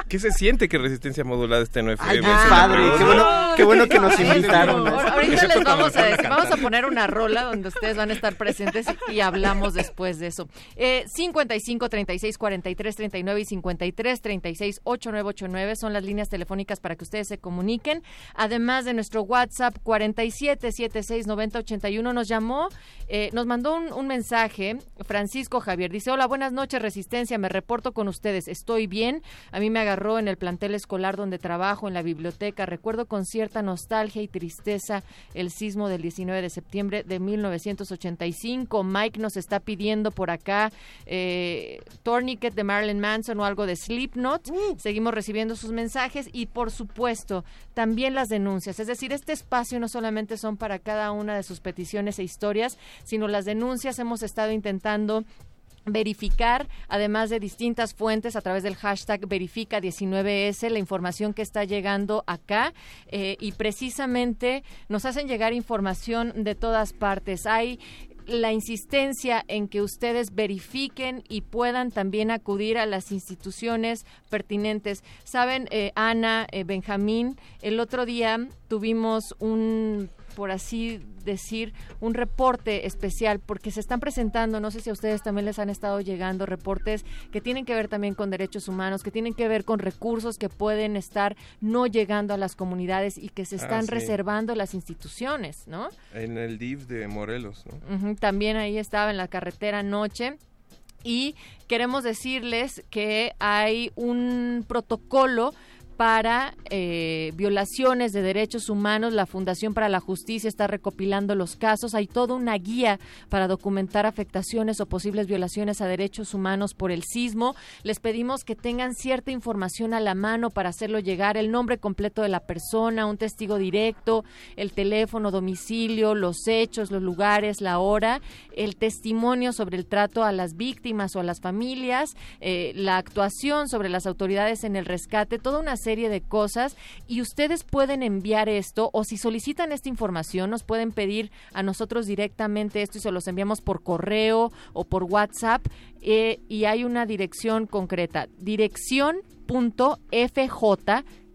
¿Qué se siente que resistencia modulada esté en FM? Ay, padre, qué bueno, qué bueno que nos invitaron. Ahorita les vamos a decir, vamos a poner una rola donde ustedes van a estar presentes y, y hablamos después de eso. Eh, 55 36 43 39 y 53 36 8989 son las líneas telefónicas para que ustedes se comuniquen. Además de nuestro WhatsApp 47 76 90 81 nos llamó, eh, nos mandó un, un mensaje Francisco Javier. Dice, hola, buenas noches Resistencia, me reporto con ustedes, estoy bien. A mí me agarró en el plantel escolar donde trabajo, en la biblioteca. Recuerdo con cierta nostalgia y tristeza el sismo del 19 de septiembre de 1985. Mike nos está pidiendo por acá eh, Tourniquet de Marilyn Manson o algo de Slipknot. Seguimos recibiendo sus mensajes y, por supuesto, también las denuncias. Es decir, este espacio no solamente son para cada una de sus peticiones e historias, sino las denuncias hemos estado intentando verificar, además de distintas fuentes a través del hashtag verifica19s, la información que está llegando acá eh, y precisamente nos hacen llegar información de todas partes. Hay la insistencia en que ustedes verifiquen y puedan también acudir a las instituciones pertinentes. Saben, eh, Ana, eh, Benjamín, el otro día tuvimos un por así decir, un reporte especial, porque se están presentando, no sé si a ustedes también les han estado llegando reportes que tienen que ver también con derechos humanos, que tienen que ver con recursos que pueden estar no llegando a las comunidades y que se Ah, están sí. reservando las instituciones, ¿no? En el DIF de Morelos, ¿no? También ahí estaba en la carretera anoche. Y queremos decirles que hay un protocolo para eh, violaciones de derechos humanos. La Fundación para la Justicia está recopilando los casos. Hay toda una guía para documentar afectaciones o posibles violaciones a derechos humanos por el sismo. Les pedimos que tengan cierta información a la mano para hacerlo llegar, el nombre completo de la persona, un testigo directo, el teléfono, domicilio, los hechos, los lugares, la hora, el testimonio sobre el trato a las víctimas o a las familias, eh, la actuación sobre las autoridades en el rescate, toda una serie de cosas y ustedes pueden enviar esto o si solicitan esta información nos pueden pedir a nosotros directamente esto y se los enviamos por correo o por WhatsApp eh, y hay una dirección concreta, dirección.fj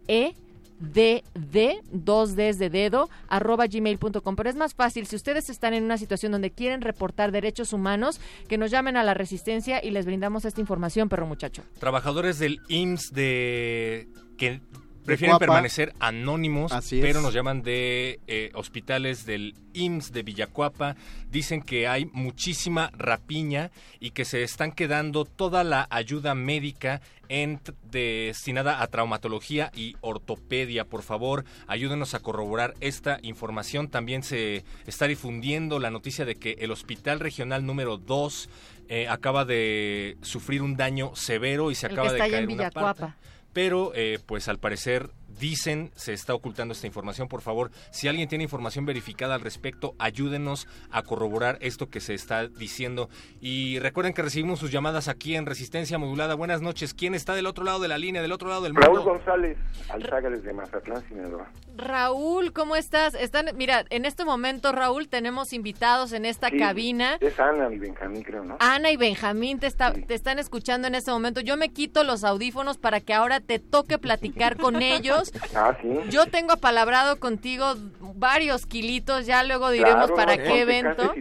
e dd, dos Ds de dedo, arroba gmail.com. Pero es más fácil, si ustedes están en una situación donde quieren reportar derechos humanos, que nos llamen a la resistencia y les brindamos esta información, perro muchacho. Trabajadores del IMSS de que prefieren Cuapa. permanecer anónimos, Así es. pero nos llaman de eh, hospitales del IMSS de Villacuapa. Dicen que hay muchísima rapiña y que se están quedando toda la ayuda médica en, destinada a traumatología y ortopedia. Por favor, ayúdenos a corroborar esta información. También se está difundiendo la noticia de que el Hospital Regional número 2 eh, acaba de sufrir un daño severo y se El acaba que de está allá caer en una Villacuapa. parte pero eh, pues al parecer dicen se está ocultando esta información. Por favor, si alguien tiene información verificada al respecto, ayúdenos a corroborar esto que se está diciendo. Y recuerden que recibimos sus llamadas aquí en Resistencia Modulada. Buenas noches. ¿Quién está del otro lado de la línea, del otro lado del Raúl mundo? González, Alzaga desde Mazatlán, Sinaloa. Raúl, ¿cómo estás? Están, mira, en este momento, Raúl, tenemos invitados en esta Sí, cabina. Es Ana y Benjamín, creo, ¿no? Ana y Benjamín te, está- te están escuchando en este momento. Yo me quito los audífonos para que ahora te toque platicar con ellos. Ah, sí. Yo tengo apalabrado contigo varios kilitos, ya luego diremos Claro, para no, qué evento.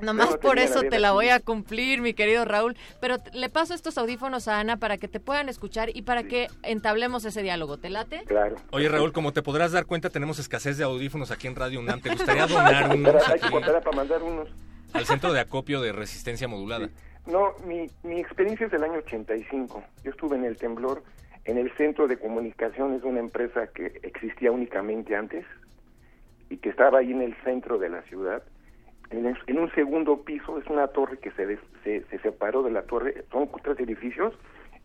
Nomás No, no por eso te la voy a cumplir, mi querido Raúl. Pero le paso estos audífonos a Ana para que te puedan escuchar y para que entablemos ese diálogo. ¿Te late? Claro. Oye Raúl, como te podrás dar cuenta, tenemos escasez de audífonos aquí en Radio UNAM. ¿Te gustaría donar unos Era- hay que aquí contar para mandar unos. al centro de acopio de resistencia modulada? No, mi, mi experiencia es del año 85. Yo estuve en el temblor en el centro de comunicaciones de una empresa que existía únicamente antes y que estaba ahí en el centro de la ciudad. En, el- en un segundo piso es una torre que se, des- se, se separó de la torre, son tres edificios,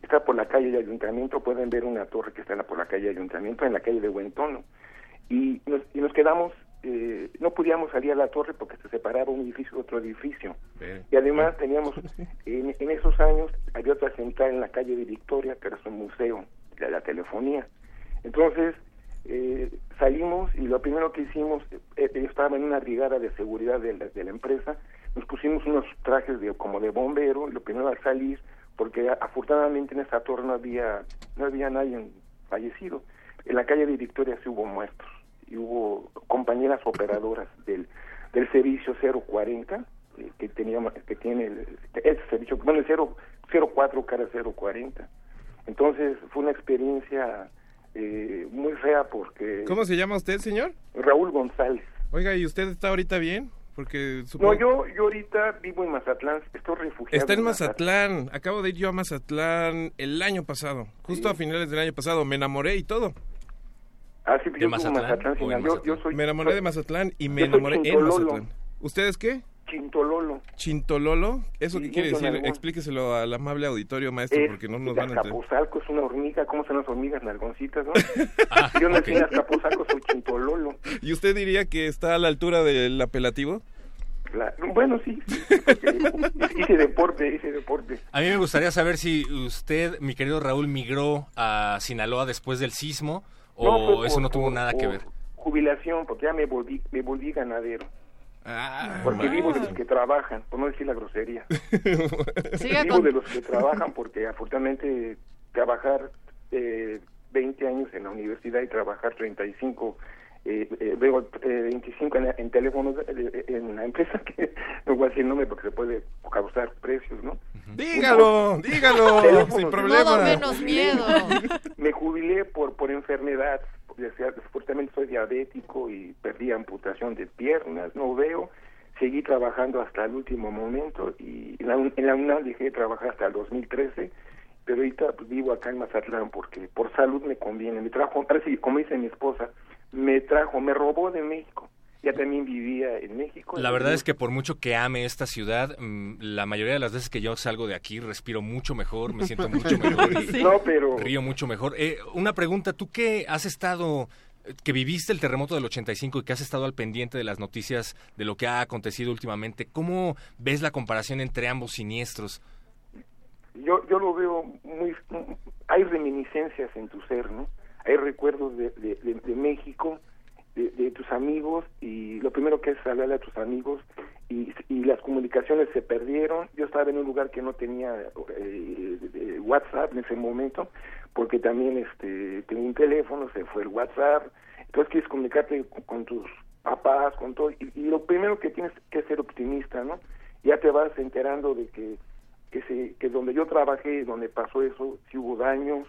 está por la calle de Ayuntamiento, pueden ver una torre que está en la- por la calle de Ayuntamiento, en la calle de Buen Tono. Y nos, y nos quedamos eh, no podíamos salir a la torre porque se separaba un edificio de otro edificio. Y además teníamos, en, en esos años, había otra central en la calle de Victoria, que era un museo de la telefonía. Entonces, eh, salimos y lo primero que hicimos, eh, yo estaba en una brigada de seguridad de la, de la empresa, nos pusimos unos trajes de como de bombero, lo primero al salir, porque afortunadamente en esa torre no había, no había nadie fallecido. En la calle de Victoria sí hubo muertos y hubo compañeras operadoras del, del servicio 040 eh, que teníamos que tiene el, el servicio bueno el 0, 04 cara 040 entonces fue una experiencia eh, muy fea porque ¿Cómo se llama usted, señor? Raúl González Oiga, ¿y usted está ahorita bien? Porque no supongo... yo yo ahorita vivo en Mazatlán estoy refugiado Está en Mazatlán. Acabo de ir yo a Mazatlán el año pasado, justo a finales del año pasado. Me enamoré y todo. Ah, sí, yo vivo en Mazatlán, Sinaloa. yo, yo soy Me enamoré de Mazatlán y me yo enamoré en. Mazatlán. ¿Ustedes qué? Chintololo Chintololo. ¿Eso Sí, qué quiere yo decir? nalgón. Explíqueselo al amable auditorio, maestro, Es porque no nos van a entender. Azcapotzalco es una hormiga, ¿cómo son las hormigas nalgoncitas, no? Ah, yo nací en ok. Azcapotzalco, soy chintololo. ¿Y usted diría que está a la altura del apelativo? La- bueno, sí, hice deporte, hice deporte. A mí me gustaría saber si usted, mi querido Raúl, migró a Sinaloa después del sismo o No, fue por- eso no tuvo por- nada que ver. Jubilación, porque ya me volví, me volví ganadero. Ah, porque vivo de los que trabajan, por no decir la grosería. Vivo de los que trabajan porque afortunadamente trabajar eh, 20 años en la universidad y trabajar 35 eh, eh, veo eh, 25 en, en teléfonos eh, en la empresa que no voy a decir el nombre porque se puede causar precios, ¿no? Dígalo, dígalo, Teléfonos, sin problema. Todo menos miedo. Me jubilé por por enfermedad, desafortunadamente soy diabético y perdí amputación de piernas, no veo, seguí trabajando hasta el último momento y en la, en la UNAM dejé de trabajar hasta el 2013, pero ahorita pues, vivo acá en Mazatlán porque por salud me conviene, me trajo, como dice mi esposa, me trajo, me robó de México, ya también vivía en México. La verdad es que por mucho que ame esta ciudad, mm, la mayoría de las veces que yo salgo de aquí respiro mucho mejor, me siento mucho mejor y Sí. No, pero- río mucho mejor. Eh, una pregunta, tú que has estado eh, que viviste el terremoto del 85 y que has estado al pendiente de las noticias de lo que ha acontecido últimamente, ¿cómo ves la comparación entre ambos siniestros? yo yo lo veo muy hay reminiscencias en tu ser no hay recuerdos de, de, de- de México de, tus amigos y lo primero que es hablarle a tus amigos y, y las comunicaciones se perdieron. Yo estaba en un lugar que no tenía eh, de- WhatsApp en ese momento porque también este tenía un teléfono se fue el WhatsApp. Entonces quieres comunicarte con, con tus papás con todo y, y lo primero que tienes que ser optimista no ya te vas enterando de que que se que donde yo trabajé donde pasó eso sí hubo daños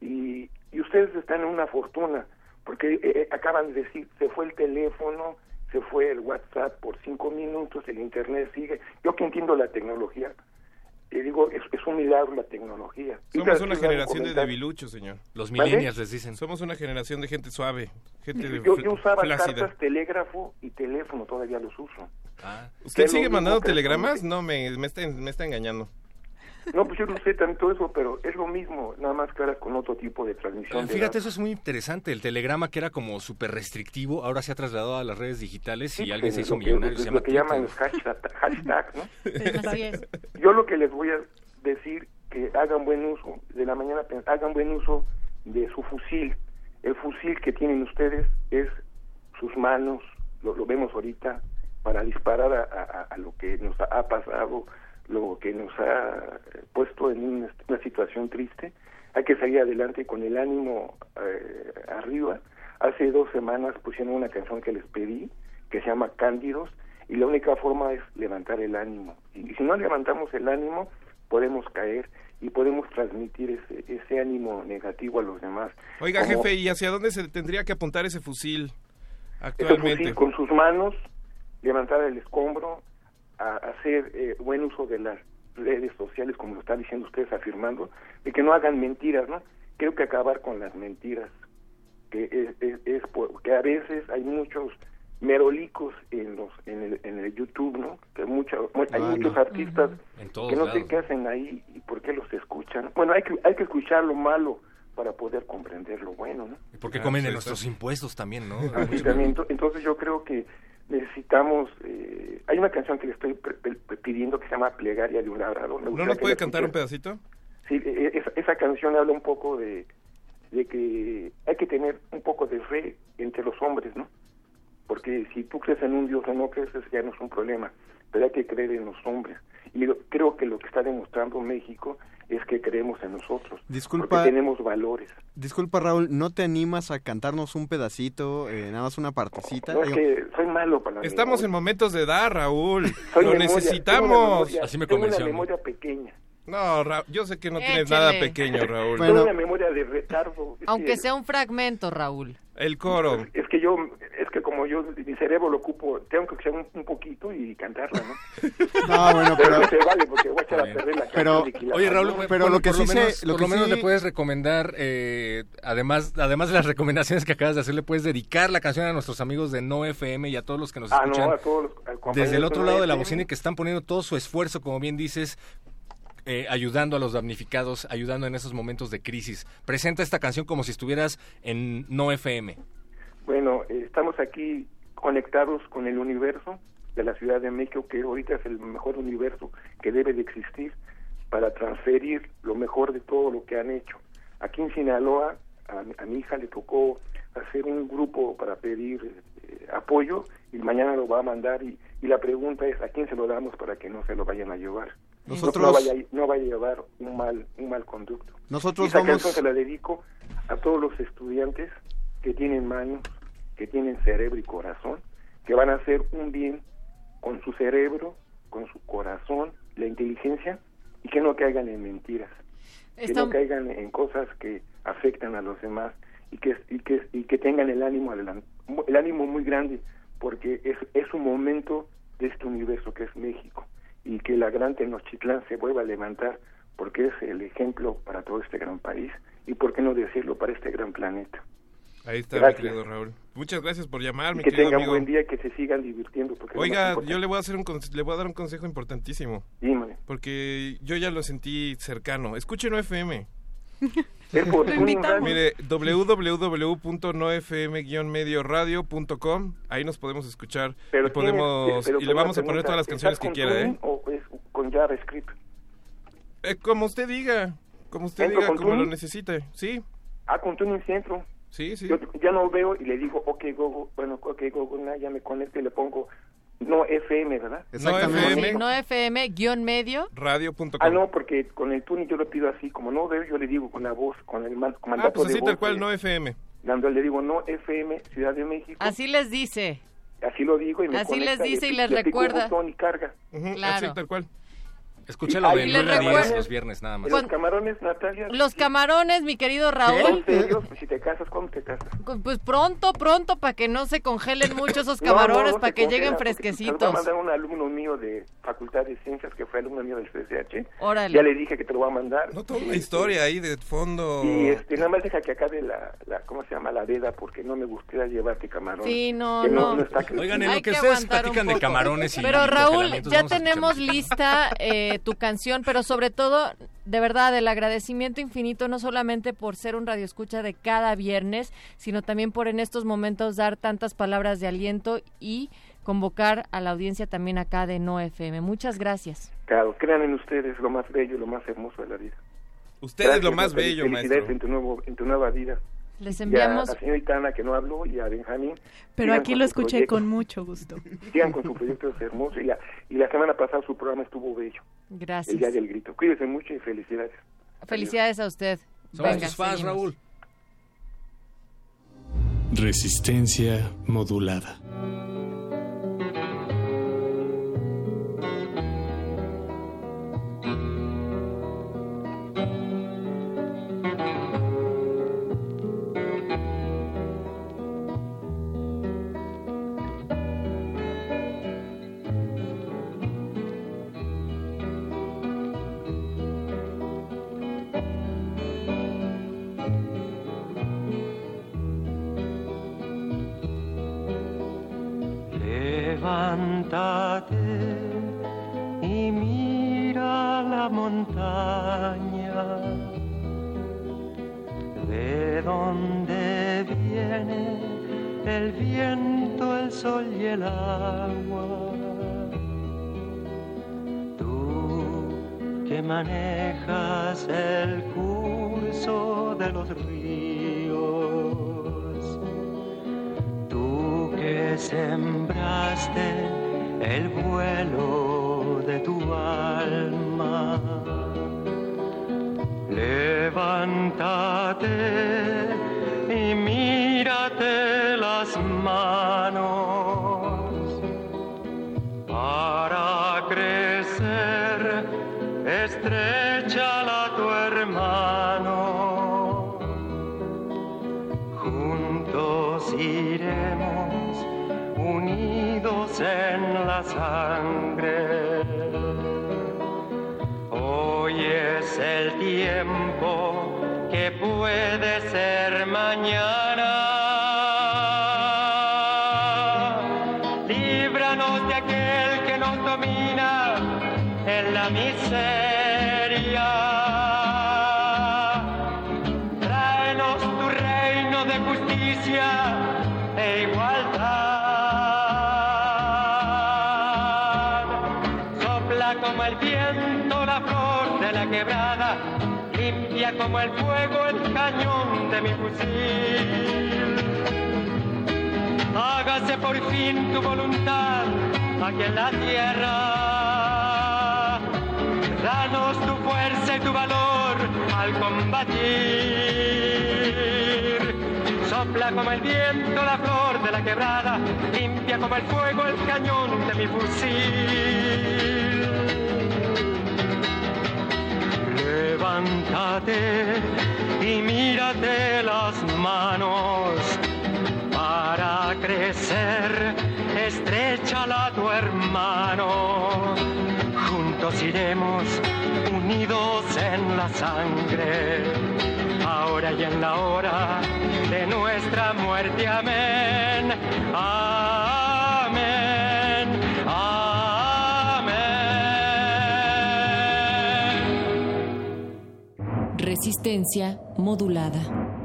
y, y ustedes están en una fortuna porque eh, eh, acaban de decir se fue el teléfono se fue el WhatsApp por cinco minutos el internet sigue yo que entiendo la tecnología y digo es, es un milagro la tecnología Somos una generación de debiluchos, señor. Los ¿Vale? millennials les dicen. Somos una generación de gente suave, gente de yo, yo usaba flácida. cartas telégrafo y teléfono todavía los uso ¿Usted Es lo sigue mandando telegramas? No, me, me, está, me está engañando. No pues yo no sé tanto eso pero es lo mismo nada más que ahora con otro tipo de transmisión Fíjate, eso es muy interesante. El telegrama que era como súper restrictivo, ahora se ha trasladado a las redes digitales y alguien se es hizo lo que- millonario. es Se lo llama que llaman hashtag, hashtag, ¿no? Así es. Yo lo que les voy a decir que hagan buen uso de la mañana, hagan buen uso de su fusil. El fusil que tienen ustedes es sus manos, lo, lo vemos ahorita, para disparar a, a- a lo que nos ha pasado, lo que nos ha puesto en una, una situación triste. Hay que salir adelante con el ánimo eh, arriba. Hace dos semanas pusieron una canción que les pedí, que se llama Cándidos, y la única forma es levantar el ánimo. Y si no levantamos el ánimo, podemos caer y podemos transmitir ese, ese ánimo negativo a los demás. Oiga, Como jefe, ¿y hacia dónde se tendría que apuntar ese fusil ese actualmente? fusil con sus manos, levantar el escombro, a, hacer eh, buen uso de las redes sociales, como lo están diciendo ustedes, afirmando, de que no hagan mentiras, ¿no? Creo que acabar con las mentiras, que es, es, es por- que a veces hay muchos merolicos en los en el, en el YouTube, ¿no? Que mucho, mu- hay Ah, muchos no. artistas En todos que no sé qué hacen ahí y por qué los escuchan. Bueno, hay que hay que escuchar lo malo para poder comprender lo bueno, ¿no? Porque comen de nuestros impuestos también, ¿no? Así también, ento- entonces yo creo que necesitamos, eh, hay una canción que le estoy pidiendo que se llama Plegaria de un labrador. ¿No nos puede cantar un pedacito? Sí, e- esa, esa canción habla un poco de, de que hay que tener un poco de fe entre los hombres, ¿no? Porque si tú crees en un Dios o no crees, ya no es un problema, pero hay que creer en los hombres. Y creo que lo que está demostrando México es que creemos en nosotros, Disculpa. porque tenemos valores. Disculpa, Raúl, ¿no te animas a cantarnos un pedacito, eh, nada más una partecita? No, es Digo, que soy malo para Estamos en momentos de dar, Raúl. Soy Lo memoria, necesitamos. memoria- tengo una memoria pequeña. No, Ra- yo sé que no tienes Échele. nada pequeño, Raúl. Tengo una memoria de retardo. Aunque que- sea un fragmento, Raúl. El coro. Es que yo, es que como yo, mi cerebro lo ocupo, tengo que usar un, un poquito y cantarla, ¿no? No, bueno, pero... pero- no se vale porque voy a echar a perder la Pero-. Oye, Raúl, Pero por- lo que por sí sé- menos, lo por que lo menos sí- le puedes recomendar, eh, además, además de las recomendaciones que acabas de hacer, le puedes dedicar la canción a nuestros amigos de No FM y a todos los que nos Ah, no, escuchan a todos los- al compañero desde el otro No lado de la bocina y que están poniendo todo su esfuerzo, como bien dices, eh, ayudando a los damnificados, ayudando en esos momentos de crisis. Presenta esta canción como si estuvieras en No FM. Bueno, estamos aquí conectados con el universo de la Ciudad de México, que ahorita es el mejor universo que debe de existir para transferir lo mejor de todo lo que han hecho. Aquí en Sinaloa, a, mi- a mi hija le tocó hacer un grupo para pedir eh, apoyo y mañana lo va a mandar y, y la pregunta es a quién se lo damos para que no se lo vayan a llevar. Nosotros- no, vaya, no vaya a llevar un mal un mal conducto. Nosotros Y esa vamos- canción se la dedico a todos los estudiantes que tienen manos, que tienen cerebro y corazón, que van a hacer un bien con su cerebro, con su corazón, la inteligencia, y que no caigan en mentiras, que no caigan en cosas que afectan a los demás y que y que y que tengan el ánimo el ánimo muy grande, porque es es un momento de este universo que es México y que la gran Tenochtitlán se vuelva a levantar porque es el ejemplo para todo este gran país y por qué no decirlo para este gran planeta. Ahí está, Gracias. mi querido Raúl. Muchas gracias por llamar, Y mi que querido tengan amigo. buen día y que se sigan divirtiendo. Porque Oiga, yo le voy a hacer un le voy a dar un consejo importantísimo. Dímelo. Porque yo ya lo sentí cercano. Escuchen FM. Mire, www.nofm-medioradio.com. Ahí nos podemos escuchar Pero y podemos pero y le vamos a poner todas las canciones ¿estás que quiera, ¿eh? O es con JavaScript? Eh, Como usted diga, como usted ¿Entro diga, como lo necesite. Sí, Ah, con Tuning sí entro. sí, sí. Yo ya no veo y le digo, ok, Google, bueno, ok, Google, ya me conecto y le pongo, no FM, ¿verdad? No FM. Sí, no FM, guion medio. Radio.com. Ah, no, porque con el Tuning yo lo pido así, como no veo, yo le digo con la voz, con el Ah, mandato pues de así voz, tal cual, eh, no FM. Dando, le digo, no FM, Ciudad de México. Así les dice. Así lo digo y me Así conecta, les dice y pi- les recuerda. y carga. Claro. Así tal cual. Escúchalo de 9 a 10 recuerda. los viernes nada más. ¿Y los camarones, Natalia? Los camarones, mi querido ¿En Raúl. Pues si te casas, ¿cuándo te casas? Pues pronto, pronto, para que no se congelen mucho esos No, no, camarones, no para te que lleguen te fresquecitos. lo va a mandar un alumno mío de Facultad de Ciencias, que fue alumno mío del CCH. Órale. Ya le dije que te lo va a mandar. No toda una historia ahí de fondo. Y este, nada más deja que acabe la, la, ¿cómo se llama? La veda, porque no me gustaría llevarte camarón. Sí, no, que no. está Oigan, en Hay lo que que ustedes platican de camarones y Pero Raúl, ya tenemos lista eh, tu canción, pero sobre todo, de verdad, el agradecimiento infinito, no solamente por ser un radioescucha de cada viernes, sino también por en estos momentos dar tantas palabras de aliento y convocar a la audiencia también acá de No FM. Muchas gracias. Claro, crean en ustedes lo más bello, lo más hermoso de la vida. Usted es lo más bello, maestro. en tu, nuevo, en tu nueva vida. Les Y a enviamos... la señorita Ana que no habló y a Benjamín. Pero aquí lo escuché proyecto. con mucho gusto. Sigan con su proyecto, es hermoso. Y la, y la semana pasada su programa estuvo bello. Gracias. El Día del Grito. Cuídense mucho y felicidades. Felicidades a usted. Somos Venga, tus fans. Raúl. Resistencia modulada. ¿De dónde viene el viento, el sol y el agua? Tú que manejas el curso de los ríos, tú que sembraste el vuelo de tu alma. Levántate mi fusil. Hágase por fin tu voluntad aquí en la tierra. Danos tu fuerza y tu valor al combatir. Sopla como el viento la flor de la quebrada, limpia como el fuego el cañón de mi fusil. Levántate y mírate las manos para crecer, estrechala a tu hermano. Juntos iremos unidos en la sangre, ahora y en la hora de nuestra muerte. Amén. Amén. Resistencia modulada.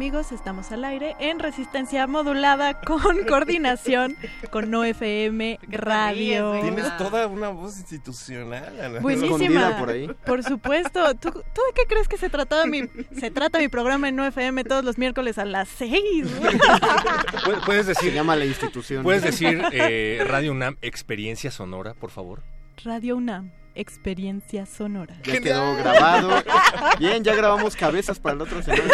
Amigos, estamos al aire en resistencia modulada con coordinación con No FM Radio. Tienes toda una voz institucional, Ana. Buenísima. por ahí. Por supuesto. ¿Tú, tú de qué crees que se trataba mi se trata mi programa en No FM todos los miércoles a las 6? Pu- ¿Puedes decir, Se llama la institución. ¿Puedes decir eh, Radio UNAM experiencia sonora, por favor? Radio UNAM, experiencia sonora. Ya quedó grabado. Bien, ya grabamos cabezas para el otro semana.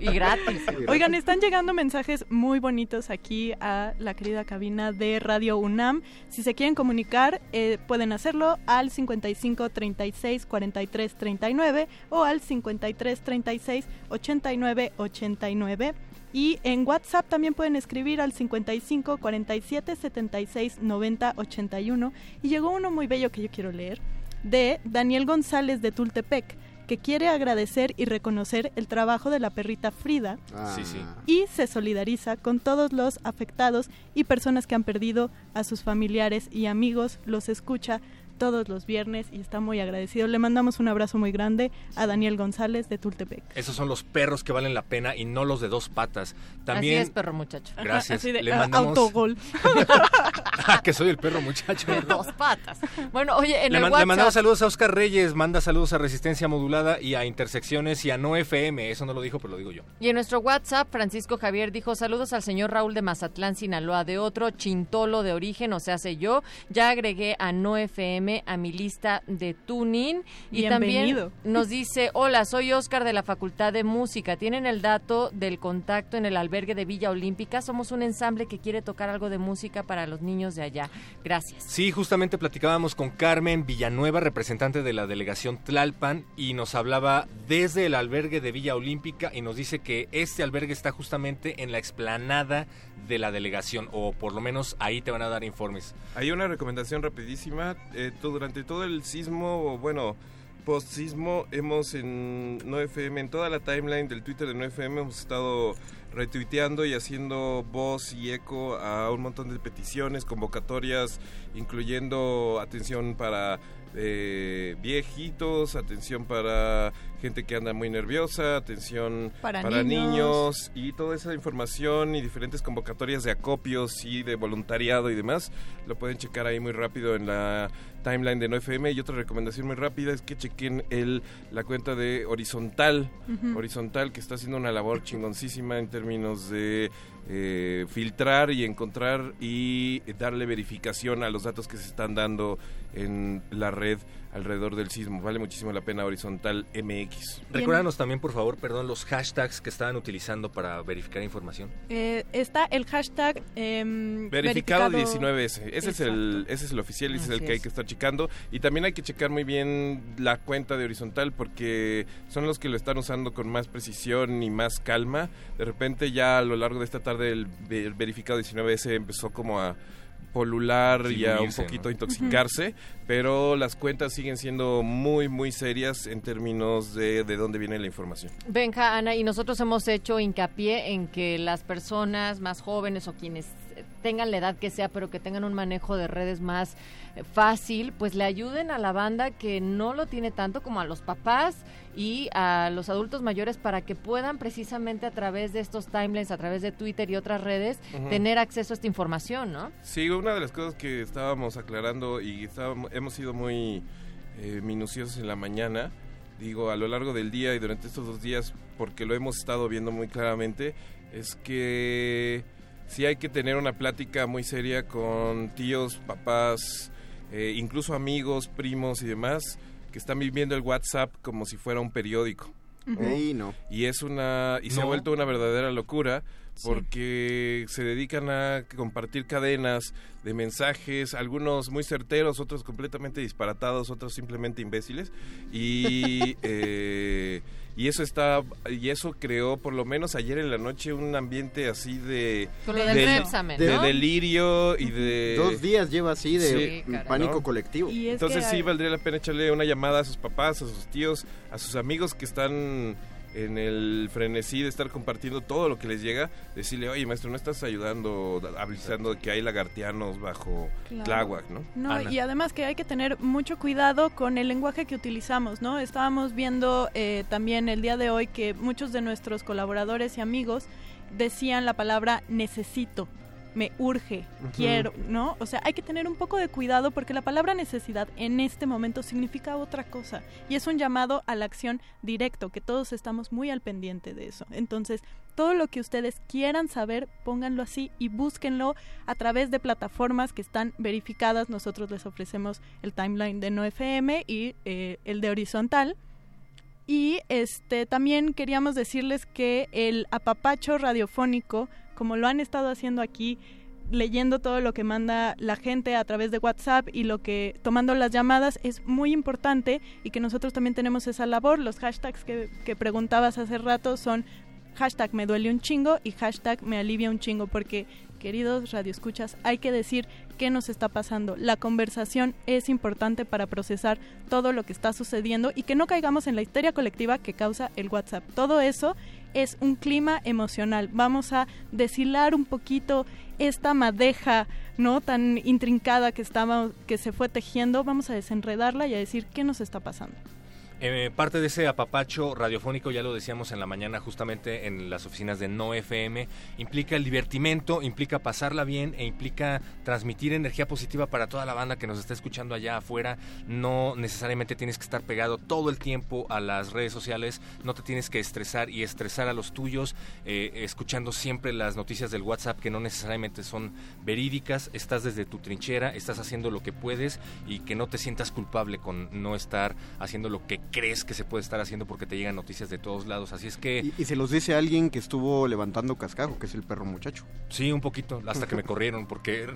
Y gratis. Oigan, están llegando mensajes muy bonitos aquí a la querida cabina de Radio UNAM. Si se quieren comunicar, eh, pueden hacerlo al 55 36 43 39 o al 53 36 89 89. Y en WhatsApp también pueden escribir al 55 47 76 90 81. Y llegó uno muy bello que yo quiero leer, de Daniel González de Tultepec, que quiere agradecer y reconocer el trabajo de la perrita Frida Sí, sí. y se solidariza con todos los afectados y personas que han perdido a sus familiares y amigos. Los escucha todos los viernes y está muy agradecido. Le mandamos un abrazo muy grande a Daniel González de Tultepec. Esos son los perros que valen la pena y no los de dos patas. También, Así es, perro muchacho. Gracias. Así de, Le ah, mandamos- autogol. Ah, que soy el perro muchacho. De dos patas. Bueno, oye, en Le, el man- le WhatsApp... mandamos saludos a Oscar Reyes, manda saludos a Resistencia Modulada y a Intersecciones y a No FM. Eso no lo dijo, pero lo digo yo. Y en nuestro WhatsApp, Francisco Javier dijo saludos al señor Raúl de Mazatlán, Sinaloa, de otro chintolo de origen, o sea, sé yo. Ya agregué a No FM a mi lista de tuning. Y Bienvenido. también nos dice, hola, soy Oscar de la Facultad de Música. ¿Tienen el dato del contacto en el albergue de Villa Olímpica? Somos un ensamble que quiere tocar algo de música para los niños de allá. Gracias. Sí, justamente platicábamos con Carmen Villanueva, representante de la delegación Tlalpan, y nos hablaba desde el albergue de Villa Olímpica y nos dice que este albergue está justamente en la explanada de la delegación, o por lo menos ahí te van a dar informes. Hay una recomendación rapidísima. eh, durante todo el sismo, bueno, post sismo hemos en 9FM, en toda la timeline del Twitter de 9FM hemos estado retuiteando y haciendo voz y eco a un montón de peticiones, convocatorias, incluyendo atención para eh, viejitos, atención para gente que anda muy nerviosa, atención Para niños. niños. y toda esa información y diferentes convocatorias de acopios y de voluntariado y demás, lo pueden checar ahí muy rápido en la timeline de 9FM y otra recomendación muy rápida es que chequen el, la cuenta de Horizontal. Horizontal que está haciendo una labor chingoncísima en términos de eh, filtrar y encontrar y darle verificación a los datos que se están dando en la red alrededor del sismo. Vale muchísimo la pena Horizontal MX. Recuérdanos también, por favor, perdón, los hashtags que estaban utilizando para verificar información. Eh, está el hashtag em, Verificado 19S. Ese es, el, ese es el oficial y ese es el que hay que estar checando. Y también hay que checar muy bien la cuenta de Horizontal porque son los que lo están usando con más precisión y más calma. De repente ya a lo largo de esta tarde el ver- verificado 19S empezó como a polular y a un poquito ¿no? intoxicarse, pero las cuentas siguen siendo muy, muy serias en términos de, de dónde viene la información. Benja, Ana, y nosotros hemos hecho hincapié en que las personas más jóvenes o quienes tengan la edad que sea, pero que tengan un manejo de redes más fácil, pues le ayuden a la banda que no lo tiene tanto como a los papás y a los adultos mayores para que puedan precisamente a través de estos timelines, a través de Twitter y otras redes, tener acceso a esta información, ¿no? Sí, una de las cosas que estábamos aclarando y estábamos, hemos sido muy eh, minuciosos en la mañana, digo, a lo largo del día y durante estos dos días, porque lo hemos estado viendo muy claramente, es que sí hay que tener una plática muy seria con tíos, papás, eh, incluso amigos, primos y demás, que están viviendo el WhatsApp como si fuera un periódico. Ujú. Ey, no. Y es una y se ha vuelto una verdadera locura Sí. porque se dedican a compartir cadenas de mensajes, algunos muy certeros, otros completamente disparatados, otros simplemente imbéciles y eh, y eso está y eso creó por lo menos ayer en la noche un ambiente así de Con lo del del- Repsamen, de ¿no? delirio y de Dos días lleva así de Sí, pánico ¿no? colectivo. Entonces que sí valdría la pena echarle una llamada a sus papás, a sus tíos, a sus amigos que están en el frenesí de estar compartiendo todo lo que les llega, decirle, oye maestro, no estás ayudando, avisando de que hay lagartianos bajo Claro. Tláhuac, ¿no? No, Ana. y además que hay que tener mucho cuidado con el lenguaje que utilizamos, ¿no? Estábamos viendo eh, también el día de hoy que muchos de nuestros colaboradores y amigos decían la palabra necesito, me urge, quiero, ¿no? O sea, hay que tener un poco de cuidado porque la palabra necesidad en este momento significa otra cosa y es un llamado a la acción directo, que todos estamos muy al pendiente de eso. Entonces, todo lo que ustedes quieran saber, pónganlo así y búsquenlo a través de plataformas que están verificadas. Nosotros les ofrecemos el timeline de NoFM y eh, el de Horizontal. Y este también queríamos decirles que el apapacho radiofónico, como lo han estado haciendo aquí, leyendo todo lo que manda la gente a través de WhatsApp y lo que tomando las llamadas es muy importante y que nosotros también tenemos esa labor. Los hashtags que, que preguntabas hace rato son hashtag me duele un chingo y hashtag me alivia un chingo porque queridos radioescuchas hay que decir qué nos está pasando. La conversación es importante para procesar todo lo que está sucediendo y que no caigamos en la histeria colectiva que causa el WhatsApp. Todo eso es un clima emocional. Vamos a deshilar un poquito esta madeja no tan intrincada que estaba que se fue tejiendo. Vamos a desenredarla y a decir qué nos está pasando Eh, parte de ese apapacho radiofónico, ya lo decíamos en la mañana justamente en las oficinas de No FM, implica el divertimento, implica pasarla bien e implica transmitir energía positiva para toda la banda que nos está escuchando allá afuera. No necesariamente tienes que estar pegado todo el tiempo a las redes sociales, no te tienes que estresar y estresar a los tuyos, eh, escuchando siempre las noticias del WhatsApp que no necesariamente son verídicas, estás desde tu trinchera, estás haciendo lo que puedes y que no te sientas culpable con no estar haciendo lo que crees que se puede estar haciendo porque te llegan noticias de todos lados. Así es que Y, y se los dice alguien que estuvo levantando cascajo, que es el perro muchacho. sí, un poquito, hasta que me corrieron porque r-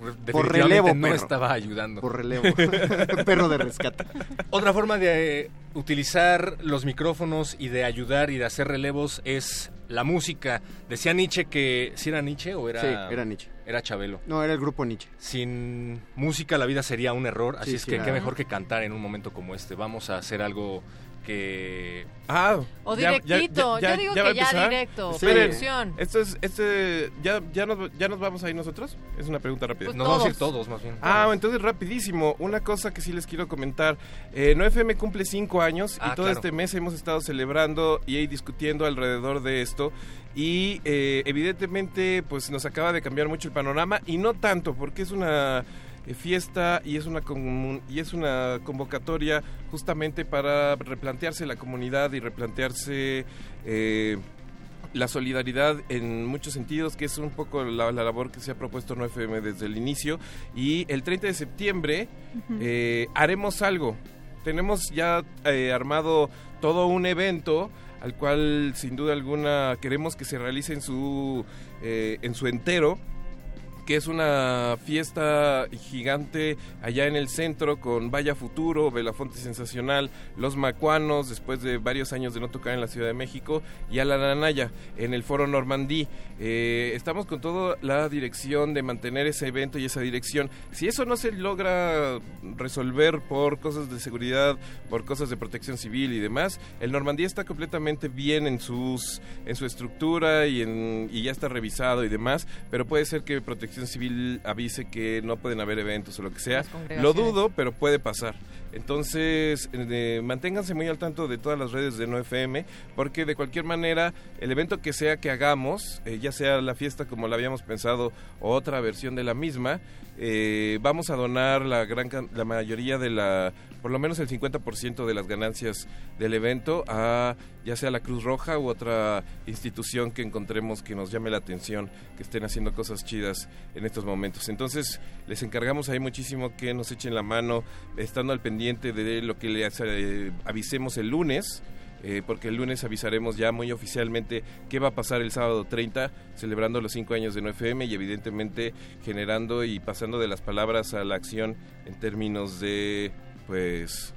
Por definitivamente relevo, no perro. estaba ayudando. Por relevo. perro de rescate. Otra forma de eh, utilizar los micrófonos y de ayudar y de hacer relevos es la música. Decía Nietzsche que si era Nietzsche o era Sí, era Nietzsche. Era Chabelo. No, era el grupo Nietzsche. Sin música la vida sería un error, así Sí, es que qué mejor que cantar en un momento como este. Vamos a hacer algo que... Ah, O directito, yo digo que ya empezar. directo, producción. Esto es, este, ya, ya, nos, ¿Ya nos vamos ahí nosotros? Es una pregunta rápida. Pues Nos vamos a ir todos. todos, más bien. Ah, entonces rapidísimo. Una cosa que sí les quiero comentar. Eh, 9FM cumple cinco años Ah, y todo claro. este mes hemos estado celebrando y discutiendo alrededor de esto. Y eh, evidentemente pues nos acaba de cambiar mucho el panorama y no tanto porque es una fiesta y es una y es una convocatoria justamente para replantearse la comunidad y replantearse eh, la solidaridad en muchos sentidos, que es un poco la, la labor que se ha propuesto 9FM desde el inicio. Y el 30 de septiembre eh, haremos algo. Tenemos ya eh, armado todo un evento al cual sin duda alguna queremos que se realice en su, eh, en su entero que es una fiesta gigante allá en el centro con Vaya Futuro, Belafonte Sensacional, Los Macuanos, después de varios años de no tocar en la Ciudad de México, y a la Nanaya en el Foro Normandí. Eh, estamos con toda la dirección de mantener ese evento y esa dirección. Si eso no se logra resolver por cosas de seguridad, por cosas de protección civil y demás, el Normandía está completamente bien en sus en su estructura y, y ya está revisado y demás, pero puede ser que Protección Civil avise que no pueden haber eventos o lo que sea. Lo dudo, pero puede pasar. Entonces, manténganse muy al tanto de todas las redes de 9FM, porque de cualquier manera, el evento que sea que hagamos, eh, ya sea la fiesta como la habíamos pensado o otra versión de la misma, eh, vamos a donar la gran la mayoría de la, por lo menos el 50% de las ganancias del evento a ya sea la Cruz Roja u otra institución que encontremos que nos llame la atención, que estén haciendo cosas chidas en estos momentos. Entonces, les encargamos ahí muchísimo que nos echen la mano, estando al pendiente de lo que les eh, avisemos el lunes. eh, porque el lunes avisaremos ya muy oficialmente qué va a pasar el sábado 30, celebrando los cinco años de 9FM y evidentemente generando y pasando de las palabras a la acción en términos de, pues,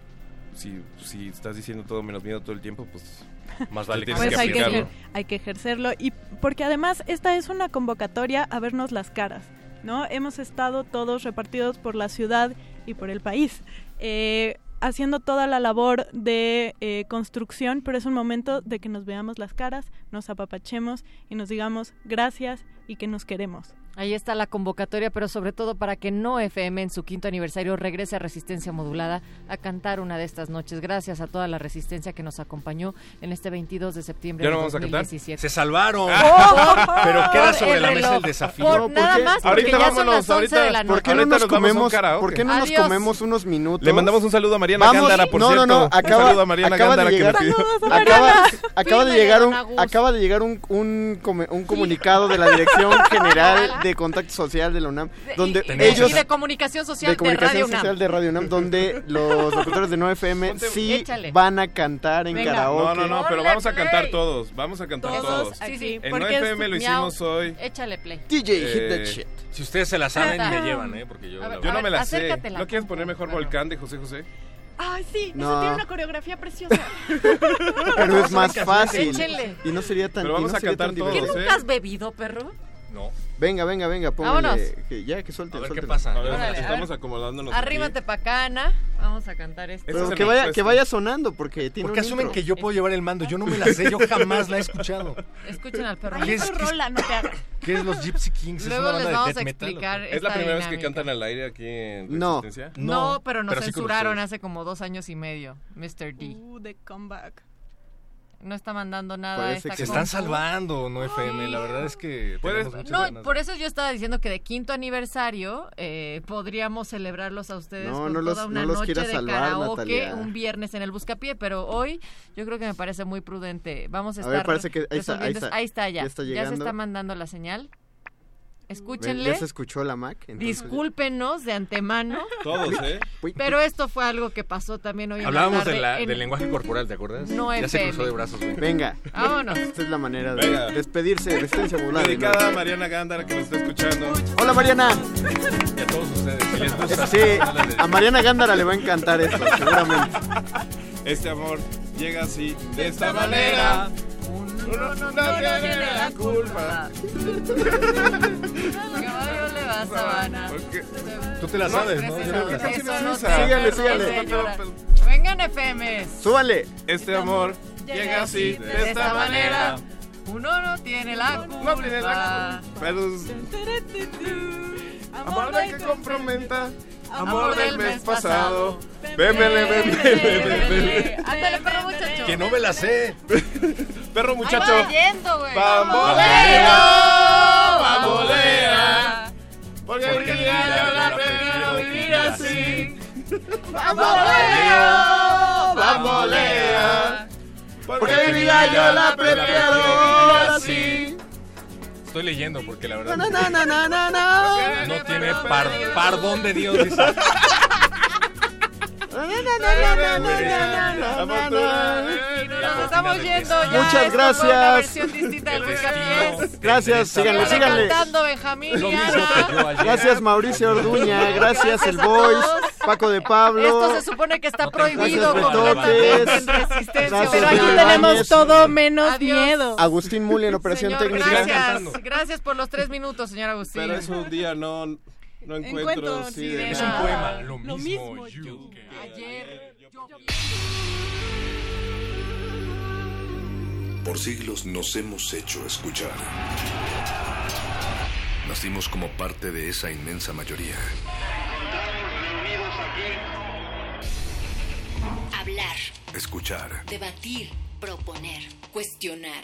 si, si estás diciendo todo menos miedo todo el tiempo, pues Más vale Pues hay que, ejer- hay que ejercerlo y porque además esta es una convocatoria a vernos las caras, ¿no? Hemos estado todos repartidos por la ciudad y por el país, eh, haciendo toda la labor de eh, construcción, pero es un momento de que nos veamos las caras, nos apapachemos y nos digamos gracias y que nos queremos. Ahí está la convocatoria, pero sobre todo para que no FM en su quinto aniversario regrese a Resistencia Modulada a cantar una de estas noches. Gracias a toda la resistencia que nos acompañó en este 22 de septiembre ¿Ya de no vamos a cantar? 2017. Se salvaron. Por- Pero queda sobre la mesa el desafío. Por No, ¿por nada qué? más, Ahorita ya son vámonos, las 11 ahorita- de la ¿Por qué no nos nos comemos. ¿por qué no nos Adiós. comemos unos minutos? Le mandamos un saludo a Mariana Vamos, Gándara, por no, cierto. no, no, acaba, un saludo a Mariana acaba Gándara de que llegar, pidió. acaba, acaba de llegar un, acaba de llegar un, un, un comunicado de la Dirección General de Contacto Social de la UNAM, donde Y- y ellos de comunicación social de de, comunicación Radio UNAM. social de Radio UNAM, donde los locutores de 9FM sí Échale. van a cantar en Venga. karaoke. No, no, no, pero vamos a cantar todos. Vamos a cantar Todos todos. aquí, sí, En porque es- 9FM lo hicimos hoy. Échale play. DJ hit Eh, that shit. Si ustedes se la saben, Ah. me llevan, ¿eh? Porque yo... Ver, Yo no me la sé. ¿No quieres poner mejor Volcán de José José? Ay, sí, No. eso tiene una coreografía preciosa. Pero es más fácil. Échenle. Y no sería tan Pero vamos no a cantar todos, ¿Qué divertido. ¿eh? nunca has bebido, perro? No. Venga, venga, venga, Vámonos. póngale. Que ya, que suelte, A ver qué pasa. A ver, Órale, a estamos ver. acomodándonos. Arrímate aquí. pa' acá, Ana. Vamos a cantar esto. Pero que vaya, que vaya sonando, porque tiene Porque un asumen intro. que yo puedo llevar el mando. Yo no me la sé, yo jamás la he escuchado. Escuchen al perro. ¿Qué es- rola, no te hagas. ¿Qué es los Gypsy Kings? ¿Es Luego les vamos a explicar ¿Es la primera vez que cantan al aire aquí en No. Resistencia? No, No, pero nos censuraron hace como dos años y medio, Mr. D. Uh, the comeback. No está mandando nada a Parece esta que Se están salvando, no FM. La verdad es que No, ganas por eso yo estaba diciendo que de quinto aniversario eh, podríamos celebrarlos a ustedes No, con no los- toda no una los noche quieras de salvar, karaoke Natalia. un viernes en el Buscapié, pero hoy yo creo que me parece muy prudente. Vamos a A estar ver, parece que ahí está, ahí está. Ahí está ya. Ya está se está mandando la señal. Escúchenle. Ya se escuchó la Mac. entonces- Discúlpenos de antemano. Todos, ¿eh? Pero esto fue algo que pasó también hoy en la Hablábamos de la- en- del lenguaje corporal, ¿te acuerdas? No ya se cruzó de brazos, güey. Venga. Vámonos. Esta es la manera de Venga. despedirse de Resistencia Popular. Dedicada a Mariana Gándara que nos está escuchando. Hola Mariana. Y a todos ustedes. Si les gusta. Sí, a Mariana Gándara le va a encantar esto, seguramente. Este amor llega así, de esta manera. Uno no tiene la culpa. Caballo la sabana. Tú te la sabes, ¿no? Yo no me la sé. Eso no Sígale, tiene sígale. señora. Vengan FM. Súbale. Este amor llega así, de esta manera. Uno no tiene la culpa. No tiene la culpa. Pero amor que comprometa. Amor del mes pasado. Bébele, bébele. Ándale, perro muchacho. Que no me la sé. Perro muchacho. Bamboleo, bambolea. Porque yo la prefiero vivir así. Bamboleo, bambolea. Porque diría yo la prefiero vivir así. Estoy leyendo porque la verdad No, no, no, no, no, no. no tiene par, pardón de Dios. dice. Nos estamos yendo ya. Muchas una gracias. versión distinta del Buscapiés. Gracias, síganle, síganle. cantando, Benjamín Lo y mismo Ana. que yo ayer. Gracias Mauricio Orduña, gracias el todos. Paco de Pablo. Esto se supone que está prohibido Gracias, completamente Betoques. en resistencia. Gracias, Pero aquí tenemos todo menos Adiós. miedo. Agustín Muli en operación Señor, técnica. gracias. Gracias por los tres minutos, señor Agustín. Pero es un día no, no encuentro. Encuentro, sí, de- Es un poema, lo Lo mismo. mismo you que- Ayer. yo- Por siglos nos hemos hecho escuchar. Nacimos como parte de esa inmensa mayoría. Hablar, Escuchar. debatir, proponer, cuestionar.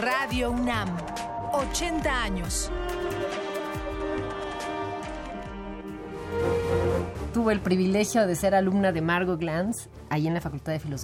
Radio UNAM, 80 años. Tuve el privilegio de ser alumna de Margot Glantz, ahí en la Facultad de Filosofía.